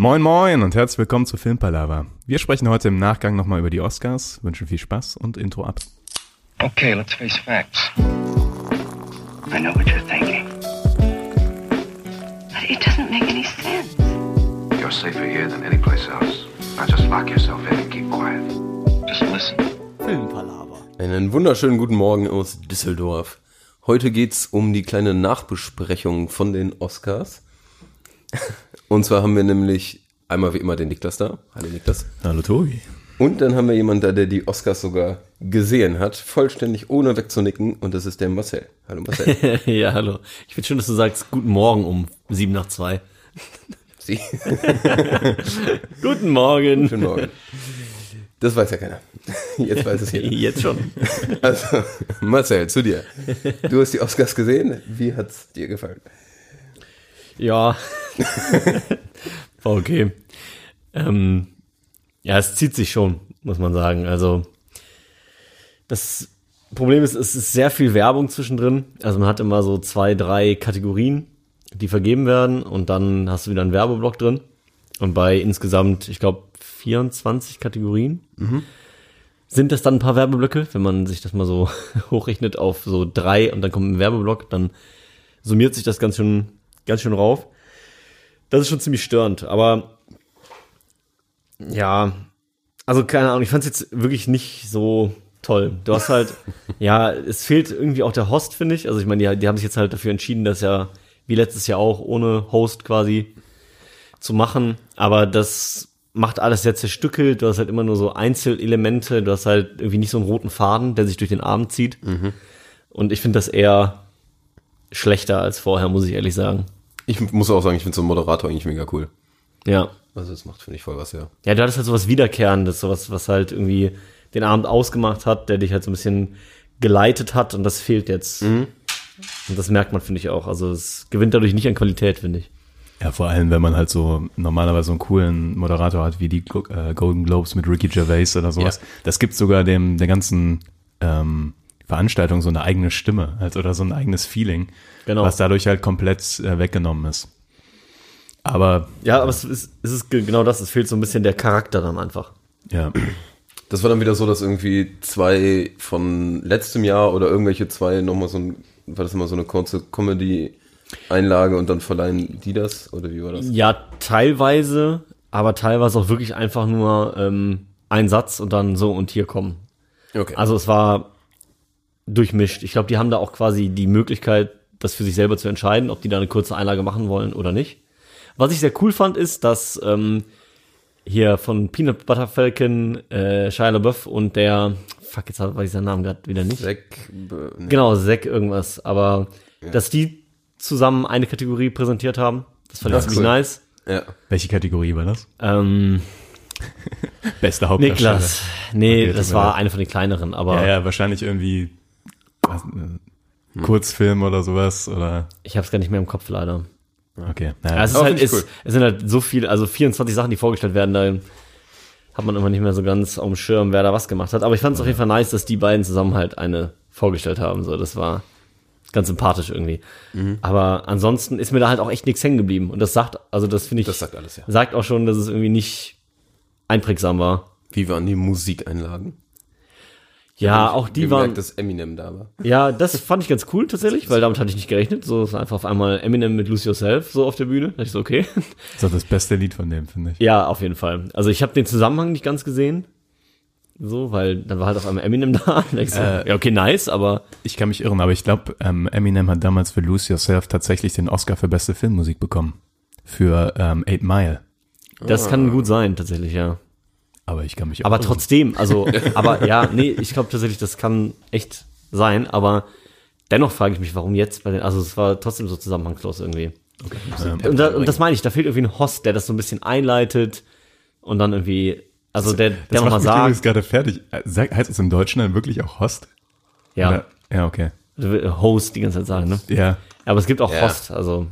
Moin Moin und herzlich willkommen zu Filmpalava. Wir sprechen heute im Nachgang nochmal über die Oscars, wünschen viel Spaß und Intro ab. Okay, let's face facts. I know what you're thinking. But it doesn't make any sense. You're safer here than any place else. Now just lock yourself in and keep quiet. Just listen. Einen wunderschönen guten Morgen aus Düsseldorf. Heute geht's um die kleine Nachbesprechung von den Oscars. Und zwar haben wir nämlich einmal wie immer den Niklas da. Hallo Niklas. Hallo Tobi. Und dann haben wir jemanden da, der die Oscars sogar gesehen hat, vollständig ohne wegzunicken. Und das ist der Marcel. Hallo Marcel. ja, hallo. Ich finde schön, dass du sagst, guten Morgen um sieben nach zwei. Sie. Guten Morgen. Guten Morgen. Das weiß ja keiner. Jetzt weiß es jeder. Jetzt schon. Also, Marcel, zu dir. Du hast die Oscars gesehen. Wie hat's dir gefallen? Ja. War okay. Ähm, ja, es zieht sich schon, muss man sagen. Also, das Problem ist, es ist sehr viel Werbung zwischendrin. Also man hat immer so zwei, drei Kategorien, die vergeben werden und dann hast du wieder einen Werbeblock drin. Und bei insgesamt, ich glaube, 24 Kategorien sind das dann ein paar Werbeblöcke. Wenn man sich das mal so hochrechnet auf so drei und dann kommt ein Werbeblock, dann summiert sich das ganz schön, ganz schön rauf. Das ist schon ziemlich störend, aber ja, also keine Ahnung, ich fand es jetzt wirklich nicht so toll. Du hast halt, ja, es fehlt irgendwie auch der Host, finde ich. Also ich meine, die, die haben sich jetzt halt dafür entschieden, das ja wie letztes Jahr auch ohne Host quasi zu machen. Aber das macht alles sehr zerstückelt. Du hast halt immer nur so Einzelelemente. Du hast halt irgendwie nicht so einen roten Faden, der sich durch den Abend zieht. Und ich finde das eher schlechter als vorher, muss ich ehrlich sagen. Ich muss auch sagen, ich finde so einen Moderator eigentlich mega cool. Ja. Also das macht, finde ich, voll was, ja. Ja, du hattest halt sowas Wiederkehrendes, sowas, was halt irgendwie den Abend ausgemacht hat, der dich halt so ein bisschen geleitet hat und das fehlt jetzt. Und das merkt man, finde ich auch. Also es gewinnt dadurch nicht an Qualität, finde ich. Ja, vor allem, wenn man halt so normalerweise so einen coolen Moderator hat, wie die äh, Golden Globes mit Ricky Gervais oder sowas. Ja. Das gibt sogar dem der ganzen ähm, Veranstaltung so eine eigene Stimme halt, oder so ein eigenes Feeling, Genau. was dadurch halt komplett äh, weggenommen ist. Aber Ja, aber es ist, es ist ge- genau das, es fehlt so ein bisschen der Charakter dann einfach. ja, Das war dann wieder so, dass irgendwie zwei von letztem Jahr oder irgendwelche zwei nochmal so ein, war das immer so eine kurze Comedy-Einlage und dann verleihen die das? Oder wie war das? Ja, teilweise, aber teilweise auch wirklich einfach nur ähm, ein Satz und dann so und hier kommen. Okay. Also es war durchmischt. Ich glaube, die haben da auch quasi die Möglichkeit, das für sich selber zu entscheiden, ob die da eine kurze Einlage machen wollen oder nicht. Was ich sehr cool fand, ist, dass ähm, hier von Peanut Butter Falcon, äh, Shia LaBeouf und der, fuck, jetzt weiß ich seinen Namen gerade wieder nicht. Zack, be- ne. Genau, Zack irgendwas. Aber dass die zusammen eine Kategorie präsentiert haben, das fand ich Ja, ziemlich cool. nice. Ja. welche Kategorie war das? Ähm, Beste Hauptdarsteller. Niklas. Nee, Okay, das war eine von den kleineren, aber Ja, ja, wahrscheinlich irgendwie äh, Kurzfilm oder sowas oder ich habe es gar nicht mehr im Kopf leider. okay. Ja, Naja, es, ist Aber halt, es, cool. es sind halt so viele, also 24 Sachen, die vorgestellt werden, da hat man immer nicht mehr so ganz auf dem Schirm, wer da was gemacht hat. Aber ich fand es auf jeden Fall nice, dass die beiden zusammen halt eine vorgestellt haben. So, das war ganz sympathisch irgendwie. Mhm. Aber ansonsten ist mir da halt auch echt nichts hängen geblieben. Und das sagt, also das finde ich, Das sagt alles, ja. sagt auch schon, dass es irgendwie nicht einprägsam war. Wie waren die Musikeinlagen? Ja, auch die gemerkt, waren, dass Eminem da war. ja, das fand ich ganz cool tatsächlich, weil damit hatte ich nicht gerechnet. So ist einfach auf einmal Eminem mit Lose Yourself so auf der Bühne. Da dachte ich so, okay. das ist doch das beste Lied von dem, finde ich. Ja, auf jeden Fall. Also ich habe den Zusammenhang nicht ganz gesehen. So, weil dann war halt auf einmal Eminem da. Ich so, Äh, ja, okay, nice, aber Ich kann mich irren, aber ich glaube, ähm, Eminem hat damals für Lose Yourself tatsächlich den Oscar für beste Filmmusik bekommen. Für ähm, Eight Mile. das kann gut sein, tatsächlich, ja. Aber ich kann mich Aber irren. trotzdem, also, aber ja, nee, ich glaube tatsächlich, das kann echt sein, aber dennoch frage ich mich, warum jetzt bei den, also es war trotzdem so zusammenhangslos irgendwie. Und, da, und das meine ich, da fehlt irgendwie ein Host, der das so ein bisschen einleitet und dann irgendwie, also der, der Das nochmal mich übrigens sagt, gerade fertig. Äh, heißt es im Deutschen dann wirklich auch Host? ja, Oder? Ja, okay. Host die ganze Zeit sagen, ne? Ja, Aber es gibt auch Ja. Host, also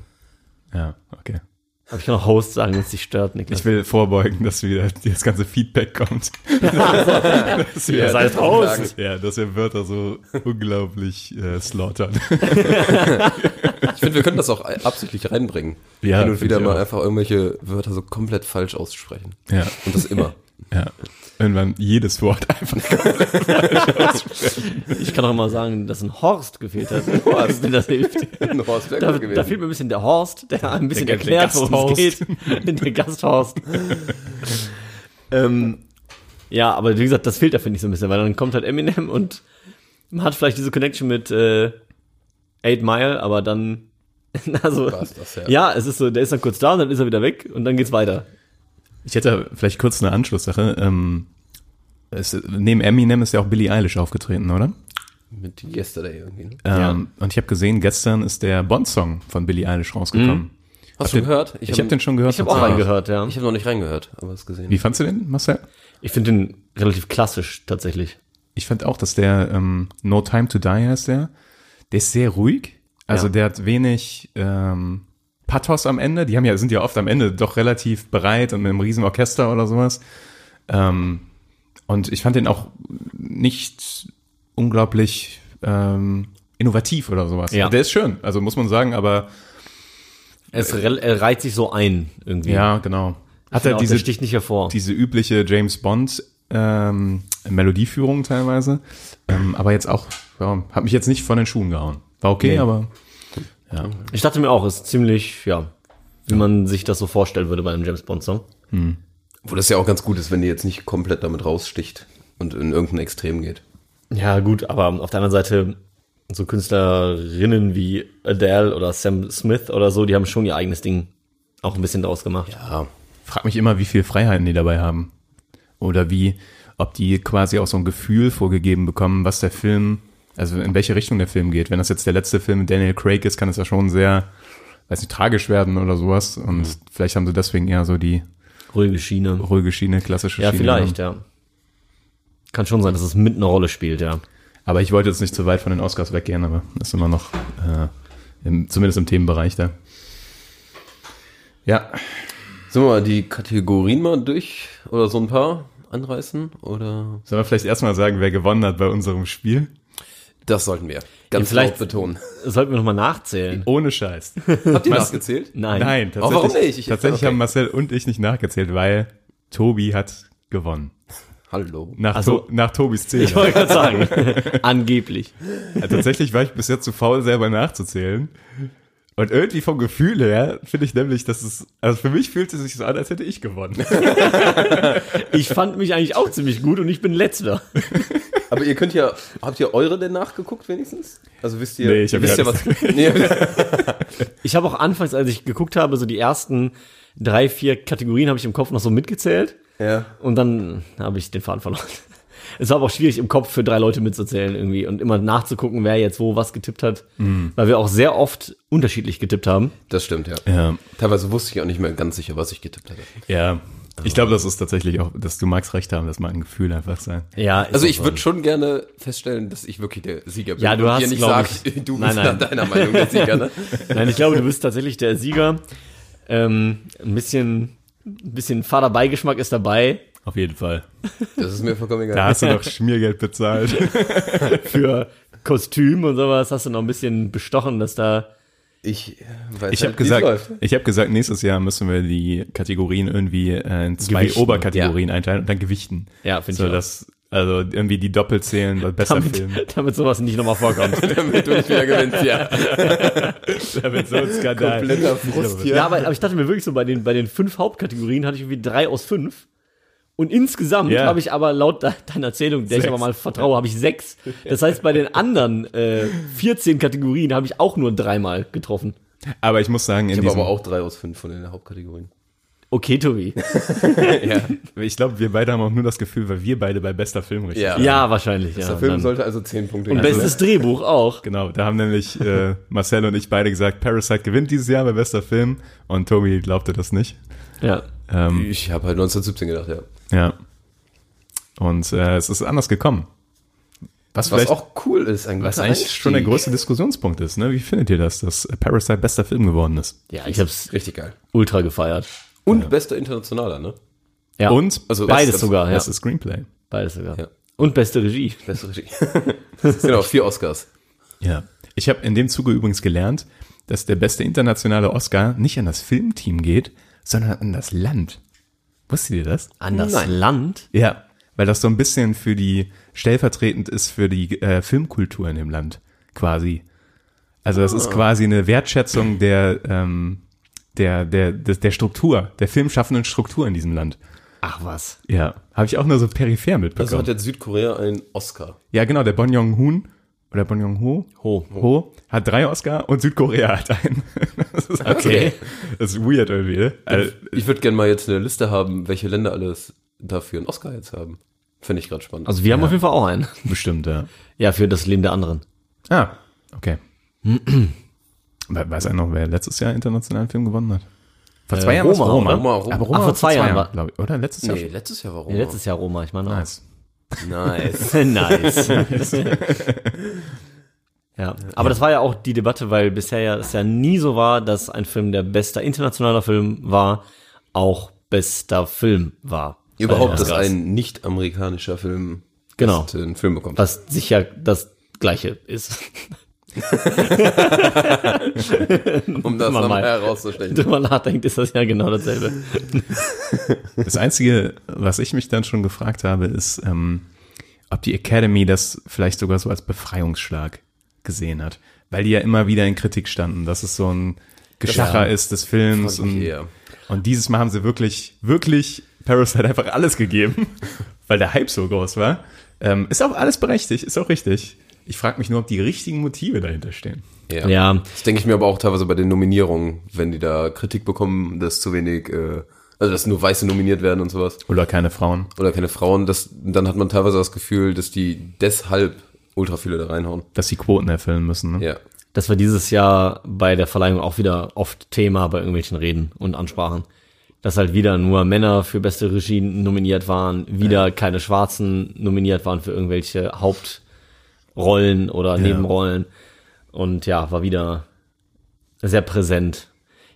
ja, okay. Aber ich kann auch Host sagen, wenn es dich stört, Niklas. Ich will vorbeugen, dass wieder das ganze Feedback kommt. dass wir, Ihr seid Host. ja, dass wir Wörter so unglaublich äh, slaughtern. Ich finde, wir können das auch absichtlich reinbringen. Ja, Hin und wieder mal auch. einfach irgendwelche Wörter so komplett falsch aussprechen. ja, Und das immer. Ja. Irgendwann jedes Wort einfach. Ich kann auch mal sagen, dass ein Horst gefehlt hat. Horst, wenn das hilft. Ein Horst Da, gewesen. da fehlt mir ein bisschen der Horst, der ein bisschen Der- der erklärt, worum es geht. der Gasthorst. ähm, ja, aber wie gesagt, das fehlt da, finde ich, so ein bisschen, weil dann kommt halt Eminem und man hat vielleicht diese Connection mit äh, Eight Mile, aber dann, also, das, ja. ja, es ist so, der ist dann kurz da und dann ist er wieder weg und dann geht's weiter. Ich hätte vielleicht kurz eine Anschlusssache. Ähm, es, neben Eminem ist ja auch Billie Eilish aufgetreten, oder? Mit Yesterday irgendwie. Ne? Ähm, und ich habe gesehen, gestern ist der Bond-Song von Billie Eilish rausgekommen. Hast Habt ihr- du gehört? Ich, habe den schon gehört. Ich habe auch reingehört, ja. Ich habe noch nicht reingehört, aber es gesehen. Wie fandst du den, Marcel? Ich finde den relativ klassisch, tatsächlich. Ich fand auch, dass der ähm, No Time to Die heißt der. Der ist sehr ruhig. Also Ja. der hat wenig ähm, Pathos am Ende. Die haben ja, sind ja oft am Ende doch relativ bereit und mit einem riesen Orchester oder sowas. Ähm, und ich fand den auch nicht unglaublich ähm, innovativ oder sowas. Ja. Der ist schön, also muss man sagen, aber Es er reiht sich so ein, irgendwie. ja, genau. Hat er diese, sticht nicht hervor. diese übliche James Bond ähm, Melodieführung teilweise. Ähm, aber jetzt auch, ja, hat mich jetzt nicht von den Schuhen gehauen. War okay, Nee. aber ja. Ich dachte mir auch, ist ziemlich, ja, wie man sich das so vorstellen würde bei einem James Bond Song. Wo das ja auch ganz gut ist, wenn die jetzt nicht komplett damit raussticht und in irgendein Extrem geht. Ja, gut, aber auf der anderen Seite, so Künstlerinnen wie Adele oder Sam Smith oder so, die haben schon ihr eigenes Ding auch ein bisschen draus gemacht. Ja. Frag mich immer, wie viel Freiheiten die dabei haben. Oder wie, ob die quasi auch so ein Gefühl vorgegeben bekommen, was der Film, also in welche Richtung der Film geht. Wenn das jetzt der letzte Film mit Daniel Craig ist, kann es ja schon sehr, weiß nicht, tragisch werden oder sowas. Und vielleicht haben sie deswegen eher so die Ruhige Schiene. ruhige Schiene, klassische Ja, Schiene. vielleicht, genommen. ja. Kann schon sein, dass es mit eine Rolle spielt, ja. Aber ich wollte jetzt nicht zu weit von den Oscars weggehen, aber ist immer noch, äh, im, zumindest im Themenbereich da. Ja, Sollen wir mal die Kategorien mal durch oder so ein paar anreißen? Oder sollen wir vielleicht erstmal sagen, wer gewonnen hat bei unserem Spiel? Das sollten wir ganz vielleicht- laut betonen. Sollten wir nochmal nachzählen. Ohne Scheiß. Habt ihr Was- nachgezählt? Nein. Nein, Aber tatsächlich, warum nicht? Ich- tatsächlich okay. haben Marcel und ich nicht nachgezählt, weil Tobi hat gewonnen. Hallo. Nach, Ach so. to nach Tobis Ich Zählen. wollte gerade sagen, angeblich. Ja, tatsächlich war ich bis jetzt zu faul, selber nachzuzählen. Und irgendwie vom Gefühl her finde ich nämlich, dass es, also für mich fühlt es sich so an, als hätte ich gewonnen. Ich fand mich eigentlich auch ziemlich gut und ich bin letzter. Aber ihr könnt ja, habt ihr eure denn nachgeguckt wenigstens? Also wisst ihr, Nee, ich hab wisst ja ihr was? Nee, Ich habe auch anfangs, als ich geguckt habe, so die ersten drei, vier Kategorien habe ich im Kopf noch so mitgezählt. ja. Und dann habe ich den Faden verloren. Es war aber auch schwierig, im Kopf für drei Leute mitzuzählen irgendwie und immer nachzugucken, wer jetzt wo was getippt hat. Weil wir auch sehr oft unterschiedlich getippt haben. Das stimmt, ja. ja, Teilweise wusste ich auch nicht mehr ganz sicher, was ich getippt hatte. ja. Ich glaube, das ist tatsächlich auch, dass du magst recht haben, das mag ein Gefühl einfach sein. Ja, Also ich würde schon gerne feststellen, dass ich wirklich der Sieger bin. Ja, du und hast, nicht ich- du Nein, bist nein. nach deiner Meinung der Sieger, ne? Nein, ich glaube, du bist tatsächlich der Sieger. Ähm, ein bisschen, ein bisschen Vaterbeigeschmack ist dabei Auf jeden Fall. Das ist mir vollkommen egal. Da hast du noch Schmiergeld bezahlt. für Kostüm und sowas. Hast du noch ein bisschen bestochen, dass da Ich weiß Ich habe halt, wie's gesagt, läuft. ich habe gesagt, nächstes Jahr müssen wir die Kategorien irgendwie äh, in zwei Gewichten, Oberkategorien einteilen und dann gewichten. Ja, finde so, ich auch. dass also irgendwie die doppelt zählen, weil besser Film. damit, damit sowas nicht nochmal vorkommt. Damit du nicht wieder gewinnst, ja. Damit so ein Skandal. Kompletter Frust hier. ja, aber, aber ich dachte mir wirklich so, bei den, bei den fünf Hauptkategorien hatte ich irgendwie drei aus fünf. Und insgesamt Ja. habe ich aber laut de deiner Erzählung, der ich Sechs. aber mal vertraue, habe ich sechs. Das heißt, bei den anderen äh, 14 Kategorien habe ich auch nur dreimal getroffen. Aber ich muss sagen, in Ich habe aber auch drei aus fünf von den Hauptkategorien. Okay, Tobi. ja, ich glaube, wir beide haben auch nur das Gefühl, weil wir beide bei bester Film richtig Ja. Ja, wahrscheinlich. Ja, Der Film dann- sollte also zehn Punkte und bestes Drehbuch auch. Genau, da haben nämlich äh, Marcel und ich beide gesagt, Parasite gewinnt dieses Jahr bei bester Film und Tobi glaubte das nicht. Ja. Ähm, Ich habe halt 1917 gedacht, ja. Ja. Und äh, es ist anders gekommen. Was, Was vielleicht, auch cool ist. Ein was eigentlich schon der Einstieg. größte Diskussionspunkt ist. Ne? Wie findet ihr das, dass Parasite bester Film geworden ist? Ja, ich hab's Richtig geil. ultra gefeiert. Und bester Internationaler, ne? Ja. Und Also beides bestes- sogar, ja. bestes Screenplay. Beides sogar. Ja. Und beste Regie. Beste Regie. genau, vier Oscars. Ja. Ich habe in dem Zuge übrigens gelernt, dass der beste internationale Oscar nicht an das Filmteam geht, sondern an das Land. Wusstet ihr das? An das Nein. Land. Ja, weil das so ein bisschen für die stellvertretend ist für die äh, Filmkultur in dem Land quasi. Also das ist quasi eine Wertschätzung der ähm, der der der, der Struktur, der filmschaffenden Struktur in diesem Land. Ach was. Ja, habe ich auch nur so peripher Also mitbekommen. hat jetzt Südkorea einen Oscar. ja, genau, der Bon Joon-hoon oder Bon Joon-ho Ho. Ho hat drei Oscar und Südkorea hat einen. Das ist Okay. Das ist weird irgendwie. ne? Also, Ich würde gerne mal jetzt eine Liste haben, welche Länder alles dafür einen Oscar jetzt haben. Finde ich gerade spannend. Also wir haben auf jeden Fall auch einen. bestimmt, ja. Ja, für das Leben der anderen. Ah, okay. We- Weiß er noch, wer letztes Jahr internationalen Film gewonnen hat? Vor zwei Äh, Jahren Roma, Roma. Roma, Roma. Aber Roma Ach, vor war zwei Jahren war- glaube ich. Oder? Letztes Jahr? nee, letztes Jahr war Roma. Ja, letztes Jahr Roma, ich meine auch. Nice. Nice. nice. ja, aber das war ja auch die Debatte, weil bisher ja es ja nie so war, dass ein Film, der bester internationaler Film war, auch bester Film war. Überhaupt, den dass ein nicht-amerikanischer Film Genau. einen Film bekommt. Was sicher das Gleiche ist. um das nochmal mal- herauszustellen. Wenn man nachdenkt, ist das ja genau dasselbe. Das Einzige, was ich mich dann schon gefragt habe, ist, ähm, ob die Academy das vielleicht sogar so als Befreiungsschlag gesehen hat. Weil die ja immer wieder in Kritik standen, dass es so ein Geschacher ist des Films. Und, eher. und dieses Mal haben sie wirklich, wirklich Parasite einfach alles gegeben, weil der Hype so groß war. Ähm, ist auch alles berechtigt, ist auch richtig. Ich frage mich nur, ob die richtigen Motive dahinter stehen. Ja. Ja, Das denke ich mir aber auch teilweise bei den Nominierungen, wenn die da Kritik bekommen, dass zu wenig, äh, also dass nur Weiße nominiert werden und sowas. Oder keine Frauen. Oder keine Frauen, das, dann hat man teilweise das Gefühl, dass die deshalb ultra viele da reinhauen. Dass sie Quoten erfüllen müssen. Ne? Ja. das war dieses Jahr bei der Verleihung auch wieder oft Thema bei irgendwelchen Reden und Ansprachen. Dass halt wieder nur Männer für beste Regie nominiert waren, wieder keine Schwarzen nominiert waren für irgendwelche Hauptrollen oder Nebenrollen. Und ja, war wieder sehr präsent.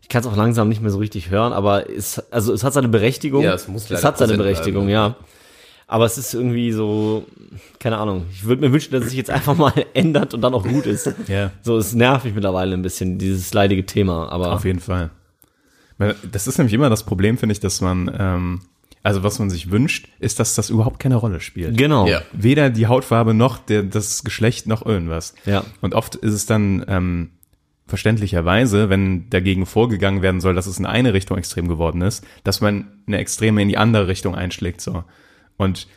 Ich kann es auch langsam nicht mehr so richtig hören, aber es, also es hat seine Berechtigung. Ja, es muss leider es hat seine Berechtigung, bleiben. ja. Aber es ist irgendwie so, keine Ahnung. Ich würde mir wünschen, dass es sich jetzt einfach mal ändert und dann auch gut ist. Ja. So, es nervt mich mittlerweile ein bisschen, dieses leidige Thema. Aber Auf jeden Fall. Das ist nämlich immer das Problem, finde ich, dass man, ähm, also was man sich wünscht, ist, dass das überhaupt keine Rolle spielt. genau. Ja. Weder die Hautfarbe noch der, das Geschlecht noch irgendwas. Ja. Und oft ist es dann ähm, verständlicherweise, wenn dagegen vorgegangen werden soll, dass es in eine Richtung extrem geworden ist, dass man eine Extreme in die andere Richtung einschlägt. so. Und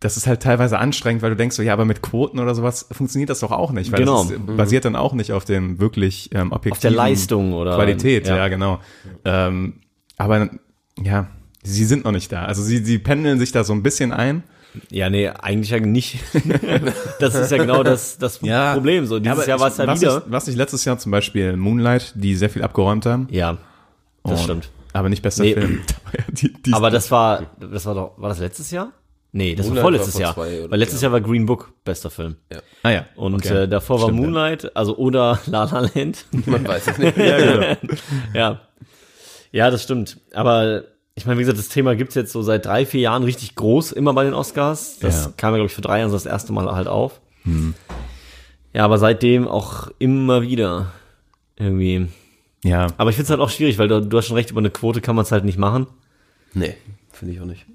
das ist halt teilweise anstrengend, weil du denkst so, ja, aber mit Quoten oder sowas funktioniert das doch auch nicht, weil Genau. das ist, basiert dann auch nicht auf dem wirklich ähm, objektiven Leistung oder- Qualität, ja, ja. genau. Ähm, aber ja, sie sind noch nicht da. Also sie, sie pendeln sich da so ein bisschen ein. Ja, nee, eigentlich ja nicht. das ist ja genau das, das Problem. So, dieses Jahr war es ja was wieder. Ich, was ich letztes Jahr zum Beispiel Moonlight, die sehr viel abgeräumt haben. ja, das Und- stimmt. Aber nicht bester Nee. Film. die, die, Aber das war, das war doch, war das letztes Jahr? Nee, das Moonlight war vorletztes war Jahr. Weil letztes ja. War Jahr war Green Book bester Film. ah ja. Und okay. äh, davor war Stimmt, ja. Moonlight, also oder La La Land. Man weiß es nicht. Ja, genau. ja. Ja, das stimmt. Aber ich meine, wie gesagt, das Thema gibt's jetzt so seit drei, vier Jahren richtig groß, immer bei den Oscars. Das Ja. kam ja, glaube ich, für drei Jahren so das erste Mal halt auf. Ja, aber seitdem auch immer wieder irgendwie. ja. Aber ich finde es halt auch schwierig, weil du, du hast schon recht, über eine Quote kann man es halt nicht machen. Nee, finde ich auch nicht.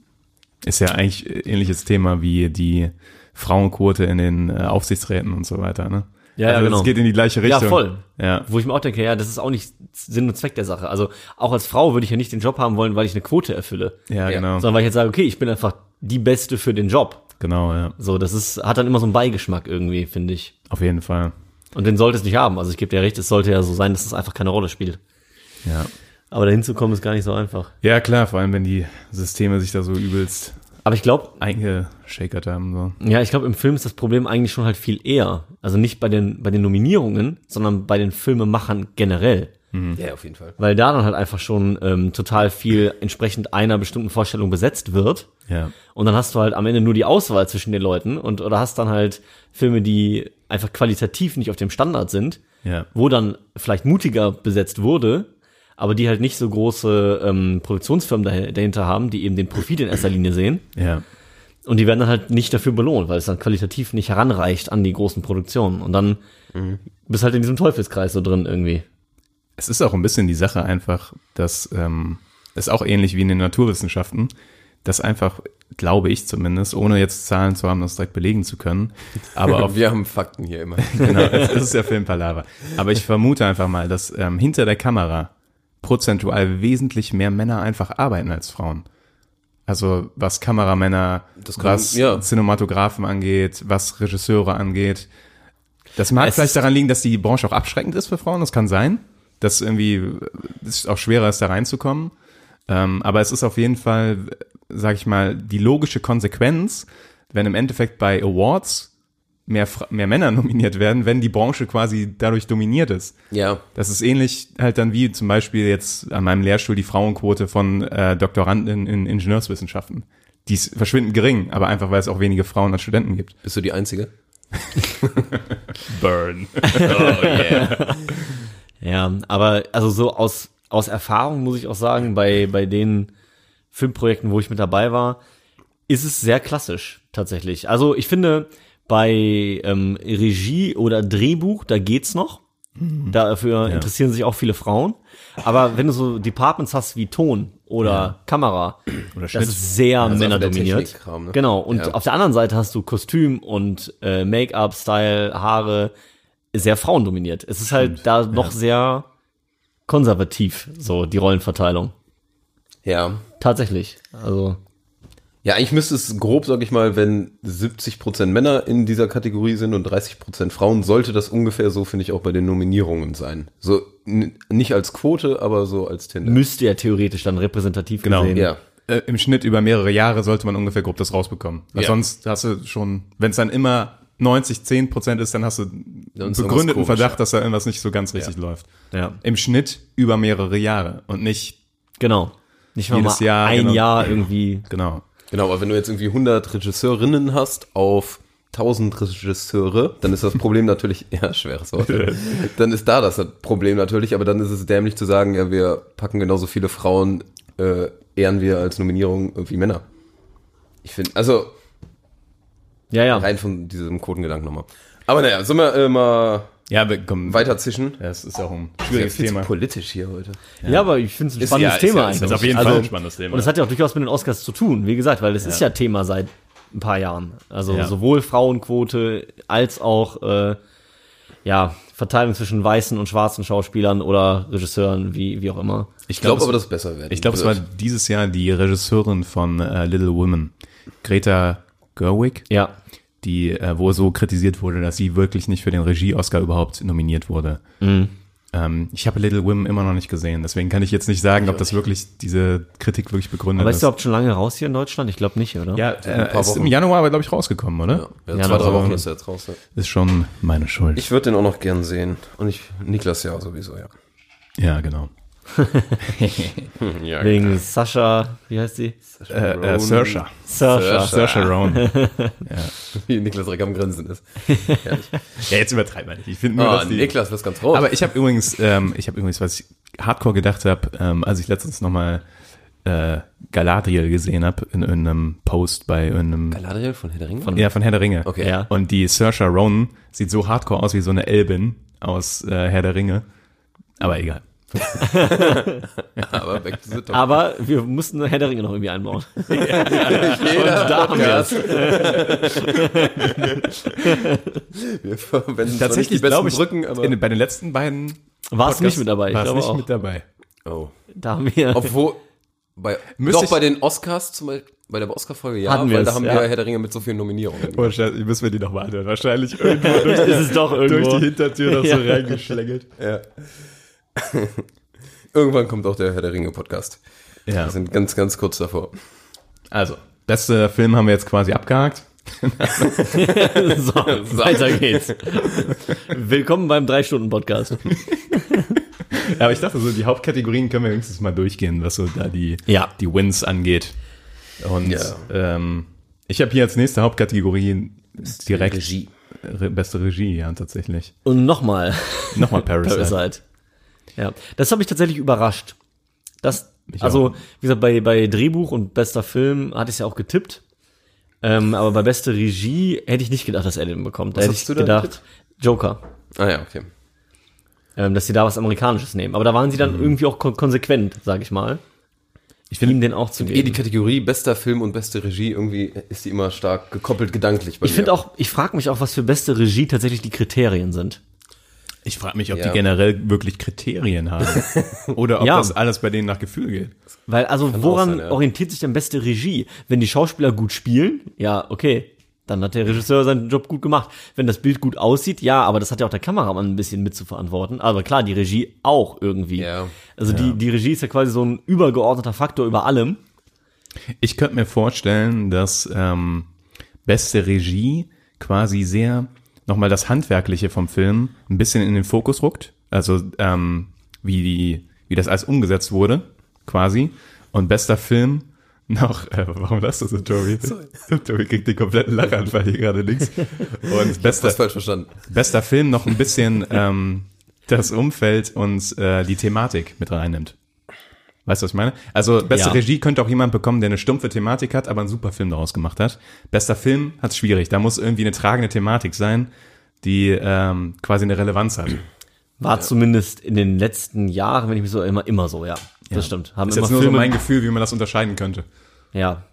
Ist ja eigentlich ähnliches Thema wie die Frauenquote in den äh, Aufsichtsräten und so weiter, ne? Ja, ja, also genau. Es geht in die gleiche Richtung. Ja, voll. Ja. Wo ich mir auch denke, ja, das ist auch nicht Sinn und Zweck der Sache. Also auch als Frau würde ich ja nicht den Job haben wollen, weil ich eine Quote erfülle. Ja, Ja. genau. Sondern weil ich jetzt sage, okay, ich bin einfach die Beste für den Job. Genau, ja. So, das ist, hat dann immer so einen Beigeschmack irgendwie, finde ich. Auf jeden Fall. Und den sollte es nicht haben. Also ich gebe dir recht, es sollte ja so sein, dass es einfach keine Rolle spielt. Ja. Aber dahin zu kommen ist gar nicht so einfach. Ja, klar, vor allem wenn die Systeme sich da so übelst Aber ich glaube, eingeschakert haben. So. ja, ich glaube, im Film ist das Problem eigentlich schon halt viel eher. Also nicht bei den, bei den Nominierungen, sondern bei den Filmemachern generell. Ja, auf jeden Fall. Weil da dann halt einfach schon ähm, total viel entsprechend einer bestimmten Vorstellung besetzt wird. Ja. Und dann hast du halt am Ende nur die Auswahl zwischen den Leuten und oder hast dann halt Filme, die einfach qualitativ nicht auf dem Standard sind, Ja. wo dann vielleicht mutiger besetzt wurde, aber die halt nicht so große ähm, Produktionsfirmen dah- dahinter haben, die eben den Profit in erster Linie sehen. Ja. Und die werden dann halt nicht dafür belohnt, weil es dann qualitativ nicht heranreicht an die großen Produktionen. Und dann bist halt in diesem Teufelskreis so drin irgendwie. Es ist auch ein bisschen die Sache einfach, dass ähm, ist auch ähnlich wie in den Naturwissenschaften, dass einfach, glaube ich zumindest, ohne jetzt Zahlen zu haben, das direkt belegen zu können, aber auf wir haben Fakten hier immer. genau, es ist ja Filmpalaver. Aber ich vermute einfach mal, dass ähm, hinter der Kamera prozentual wesentlich mehr Männer einfach arbeiten als Frauen. Also was Kameramänner, kann- was ja. Cinematografen angeht, was Regisseure angeht. Das mag Es vielleicht daran liegen, dass die Branche auch abschreckend ist für Frauen, das kann sein. Dass irgendwie es auch schwerer ist, da reinzukommen. Ähm, aber es ist auf jeden Fall, sag ich mal, die logische Konsequenz, wenn im Endeffekt bei Awards mehr, mehr Männer nominiert werden, wenn die Branche quasi dadurch dominiert ist. Ja, Das ist ähnlich halt dann wie zum Beispiel jetzt an meinem Lehrstuhl die Frauenquote von äh, Doktoranden in Ingenieurswissenschaften. Die ist verschwindend gering, aber einfach, weil es auch wenige Frauen als Studenten gibt. bist du die Einzige? Burn. Ja, aber also so aus, aus Erfahrung muss ich auch sagen, bei, bei den Filmprojekten, wo ich mit dabei war, ist es sehr klassisch tatsächlich. Also ich finde, bei ähm, Regie oder Drehbuch, da geht's noch. Dafür interessieren sich auch viele Frauen. Aber wenn du so Departments hast wie Ton oder Kamera, Oder das Schnitt. ist sehr Also männerdominiert. Ne? Genau. Und Ja. auf der anderen Seite hast du Kostüm und äh, Make-up, Style, Haare, sehr frauendominiert. Es ist halt da noch sehr konservativ, so die Rollenverteilung. Ja. Tatsächlich. Also, Ja, eigentlich müsste es grob, sag ich mal, wenn 70% Männer in dieser Kategorie sind und 30% Frauen, sollte das ungefähr so, finde ich, auch bei den Nominierungen sein. So, nicht als Quote, aber so als Tendenz. müsste ja theoretisch dann repräsentativ Genau. gesehen. Ja. äh, im Schnitt über mehrere Jahre sollte man ungefähr grob das rausbekommen. Weil Ja. sonst hast du schon, wenn es dann immer 90, 10 Prozent ist, dann hast du einen begründeten Verdacht, ja. dass da irgendwas nicht so ganz richtig läuft. Ja. Im Schnitt über mehrere Jahre und nicht, Genau. Nicht mal, Jedes mal Jahr, ein genau. Jahr irgendwie. genau. Genau, aber wenn du jetzt irgendwie 100 Regisseurinnen hast auf 1000 Regisseure, dann ist das Problem natürlich, ja, schweres Wort. dann ist da das Problem natürlich, aber dann ist es dämlich zu sagen, ja, wir packen genauso viele Frauen, äh, ehren wir als Nominierung wie Männer. Ich finde, also Ja, ja. rein von diesem Quotengedanken nochmal. Aber naja, sollen wir äh, mal Ja, wir kommen weiter zischen? Ja, es ist auch ein Schwieriges Thema. zu politisch hier heute. Ja, aber ich finde es ein Ist- spannendes ja, ist Thema ja- ist eigentlich. auf jeden Fall ein spannendes Thema. Und es hat ja auch durchaus mit den Oscars zu tun, wie gesagt, weil es ist ja Thema seit ein paar Jahren. Also Ja. sowohl Frauenquote als auch äh, ja, Verteilung zwischen weißen und schwarzen Schauspielern oder Regisseuren, wie, wie auch immer. Ich glaube glaube, aber, dass es besser werden ich glaube, es war dieses Jahr die Regisseurin von äh, Little Women, Greta Gerwig, Ja. Die, äh, wo so kritisiert wurde, dass sie wirklich nicht für den Regie-Oscar überhaupt nominiert wurde. Mhm. Ähm, ich habe Little Women immer noch nicht gesehen, deswegen kann ich jetzt nicht sagen, ob das wirklich, diese Kritik wirklich begründet Aber ist ist. der überhaupt schon lange raus hier in Deutschland? Ich glaube nicht, oder? ja, äh, ist im. Januar aber, glaube ich, rausgekommen, oder? Ja, Ja, zwei, drei Wochen ist er jetzt raus. Ja. Ist schon meine Schuld. Ich würde den auch noch gern sehen. Und ich, Niklas ja sowieso, ja. ja, genau. ja Wegen Sascha, wie heißt sie? Äh, äh, Saoirse. Saoirse. Saoirse Ronan. Wie Niklas direkt am Grinsen ist. Ja, jetzt übertreibt man nicht. Ich finde nur, Ah, dass die, Niklas, lass ganz raus. Aber ich habe übrigens, ähm, ich habe übrigens, was ich hardcore gedacht habe, ähm, als ich letztens nochmal äh, Galadriel gesehen habe in irgendeinem Post bei irgendeinem, Galadriel von Herr der Ringe? von, ja, von Herr der Ringe. Okay. Ja. Und die Saoirse Ronan sieht so hardcore aus wie so eine Elbin aus äh, Herr der Ringe. Aber egal. aber back to the top. Aber wir mussten Herr der Ringe noch irgendwie einbauen. Jeder da haben wir es. Wir Tatsächlich glaube ich, die Brücken, aber in, bei den letzten beiden War es nicht mit dabei? Ich war es nicht auch. mit dabei. oh. Da haben wir. Obwohl, bei, Müsste doch bei den Oscars, zum Beispiel, bei der Oscar-Folge, ja, Hatten weil da haben ja. wir Herr der Ringe mit so vielen Nominierungen. Wahrscheinlich müssen wir die noch mal anhören. Wahrscheinlich irgendwo durch, ist es doch irgendwo. durch die Hintertür noch so Ja. reingeschlängelt. Ja. Irgendwann kommt auch der Herr der Ringe-Podcast. Ja. Wir sind ganz, ganz kurz davor. Also, beste Film haben wir jetzt quasi abgehakt. so, weiter geht's. Willkommen beim 3-Stunden-Podcast. Ja, aber ich dachte so, die Hauptkategorien können wir wenigstens mal durchgehen, was so da die, Ja. die Wins angeht. Und Ja. ähm, ich habe hier als nächste Hauptkategorie direkt Regie. Re beste Regie, ja, tatsächlich. Und nochmal Nochmal Parasite. Parasite. Ja, das habe ich tatsächlich überrascht. Das, Mich also, auch. wie gesagt, bei, bei Drehbuch und bester Film hatte ich ja auch getippt. Ähm, aber bei beste Regie hätte ich nicht gedacht, dass er den bekommt. Da Was hätte hast ich du da gedacht, getippt? Joker. Ah ja, okay. Ähm, dass sie da was Amerikanisches nehmen. Aber da waren sie dann Mhm. irgendwie auch kon konsequent, sag ich mal. Ich finde ihm den auch zu Eh die geben. Kategorie bester Film und beste Regie, irgendwie ist die immer stark gekoppelt gedanklich Ich finde auch, ich frage mich auch, was für beste Regie tatsächlich die Kriterien sind. Ich frage mich, ob Ja. die generell wirklich Kriterien haben. Oder ob Ja. das alles bei denen nach Gefühl geht. Weil, also, auch woran sein, ja. orientiert sich denn beste Regie? Wenn die Schauspieler gut spielen, ja, okay. Dann hat der Regisseur seinen Job gut gemacht. Wenn das Bild gut aussieht, ja, aber das hat ja auch der Kameramann ein bisschen mit zu verantworten. Aber klar, die Regie auch irgendwie. Ja. Also Die, die Regie ist ja quasi so ein übergeordneter Faktor über allem. Ich könnte mir vorstellen, dass ähm, beste Regie quasi sehr nochmal das Handwerkliche vom Film ein bisschen in den Fokus rückt. Also ähm, wie die, wie das alles umgesetzt wurde, quasi. Und bester Film noch, äh, warum lachst du so, Tobi? Tobi kriegt den kompletten Lachanfall hier gerade links. Und bester, falsch verstanden. bester Film noch ein bisschen ähm, das Umfeld und äh, die Thematik mit reinnimmt. Weißt du, was ich meine? Also beste Ja. Regie könnte auch jemand bekommen, der eine stumpfe Thematik hat, aber einen super Film daraus gemacht hat. Bester Film hat's schwierig. Da muss irgendwie eine tragende Thematik sein, die ähm, quasi eine Relevanz hat. War zumindest in den letzten Jahren, wenn ich mich so immer, immer so, ja. Das stimmt. Haben ist immer jetzt nur so Filme, mein Gefühl, wie man das unterscheiden könnte. Ja.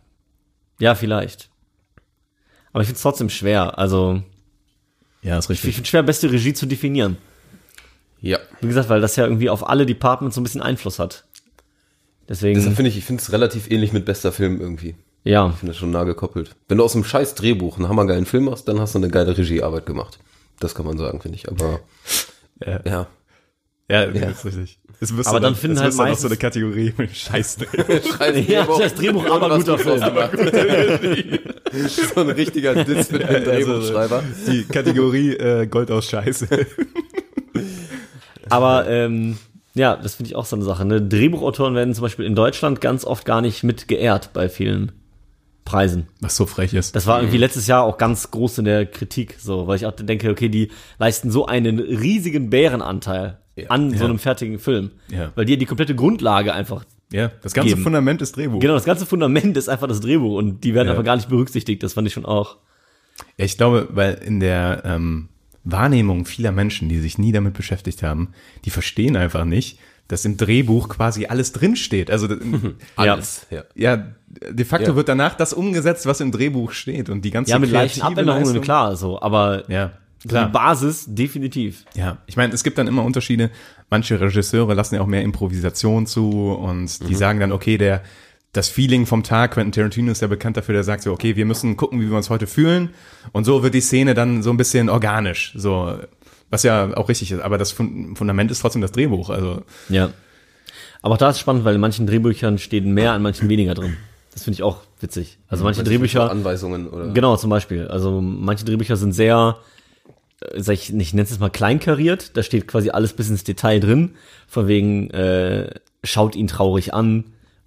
Ja, vielleicht. Aber ich finde es trotzdem schwer. Also, Ja, ist ich finde schwer, beste Regie zu definieren. Ja. Wie gesagt, weil das ja irgendwie auf alle Departments so ein bisschen Einfluss hat. Deswegen, Deshalb finde ich, ich finde es relativ ähnlich mit bester Film irgendwie. ja. Ich finde das schon nah gekoppelt. Wenn du aus einem scheiß Drehbuch einen hammergeilen Film machst, dann hast du eine geile Regiearbeit gemacht. Das kann man sagen, finde ich. Aber Ja, ja. ja, das ist richtig. Aber dann finden es halt müsste noch so meistens- eine Kategorie mit Scheiß Scheiß Ja, das Drehbuch, aber guter Film. gemacht. so ein richtiger Diss mit dem Drehbuchschreiber. Die Kategorie äh, Gold aus Scheiße. Aber ähm, ja, das finde ich auch so eine Sache. Ne? Drehbuchautoren werden zum Beispiel in Deutschland ganz oft gar nicht mit geehrt bei vielen Preisen. Was so frech ist. Das war irgendwie letztes Jahr auch ganz groß in der Kritik, so, weil ich auch denke, okay, die leisten so einen riesigen Bärenanteil an so Ja. einem fertigen Film, Ja. weil die die komplette Grundlage einfach, ja, das ganze geben. Fundament ist Drehbuch. genau, das ganze Fundament ist einfach das Drehbuch und die werden Ja. einfach gar nicht berücksichtigt. Das fand ich schon auch. Ja, ich glaube, weil in der ähm, Wahrnehmung vieler Menschen, die sich nie damit beschäftigt haben, die verstehen einfach nicht, dass im Drehbuch quasi alles drinsteht. Also Alles. Ja. ja, de facto Ja. wird danach das umgesetzt, was im Drehbuch steht und die ganze Ja, mit leichten Abänderungen, klar, so, aber Ja, die klar. Basis definitiv. Ja, ich meine, es gibt dann immer Unterschiede. Manche Regisseure lassen ja auch mehr Improvisation zu und die sagen dann, okay, der das Feeling vom Tag, Quentin Tarantino ist ja bekannt dafür, der sagt so, okay, wir müssen gucken, wie wir uns heute fühlen und so wird die Szene dann so ein bisschen organisch, so was ja auch richtig ist, aber das Fun- Fundament ist trotzdem das Drehbuch, also Ja. Aber auch da ist spannend, weil in manchen Drehbüchern steht mehr, in manchen weniger drin. Das finde ich auch witzig. Also manche Drehbücher, Anweisungen oder. Genau, zum Beispiel. Also manche Drehbücher sind sehr, äh, sag ich, ich nenne es jetzt mal kleinkariert. Da steht quasi alles bis ins Detail drin. Von wegen, äh, schaut ihn traurig an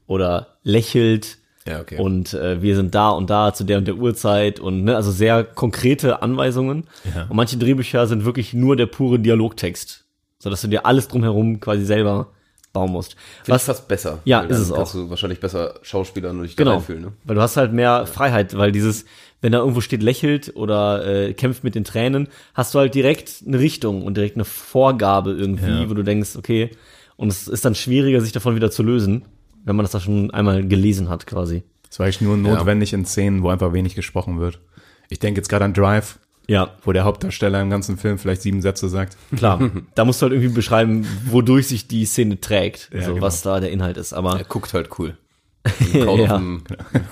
oder lächelt. Ja, okay. Und äh, wir sind da und da zu der und der Uhrzeit und ne, also sehr konkrete Anweisungen. Ja. Und manche Drehbücher sind wirklich nur der pure Dialogtext, sodass du dir alles drumherum quasi selber bauen musst. Finde ich fast besser. Ja, ist es kannst auch. du wahrscheinlich besser Schauspielern und dich Genau. da reinfühlen, ne? Weil du hast halt mehr Freiheit, weil dieses, wenn da irgendwo steht, lächelt oder äh, kämpft mit den Tränen, hast du halt direkt eine Richtung und direkt eine Vorgabe irgendwie, Ja. wo du denkst, okay, und es ist dann schwieriger, sich davon wieder zu lösen, wenn man das da schon einmal gelesen hat, quasi. es war eigentlich nur notwendig in Szenen, wo einfach wenig gesprochen wird. Ich denke jetzt gerade an Drive, Ja, wo der Hauptdarsteller im ganzen Film vielleicht sieben Sätze sagt. klar. da musst du halt irgendwie beschreiben, wodurch sich die Szene trägt, Ja, so, genau. was da der Inhalt ist. Aber Er guckt halt cool. Kaut Ja. auf dem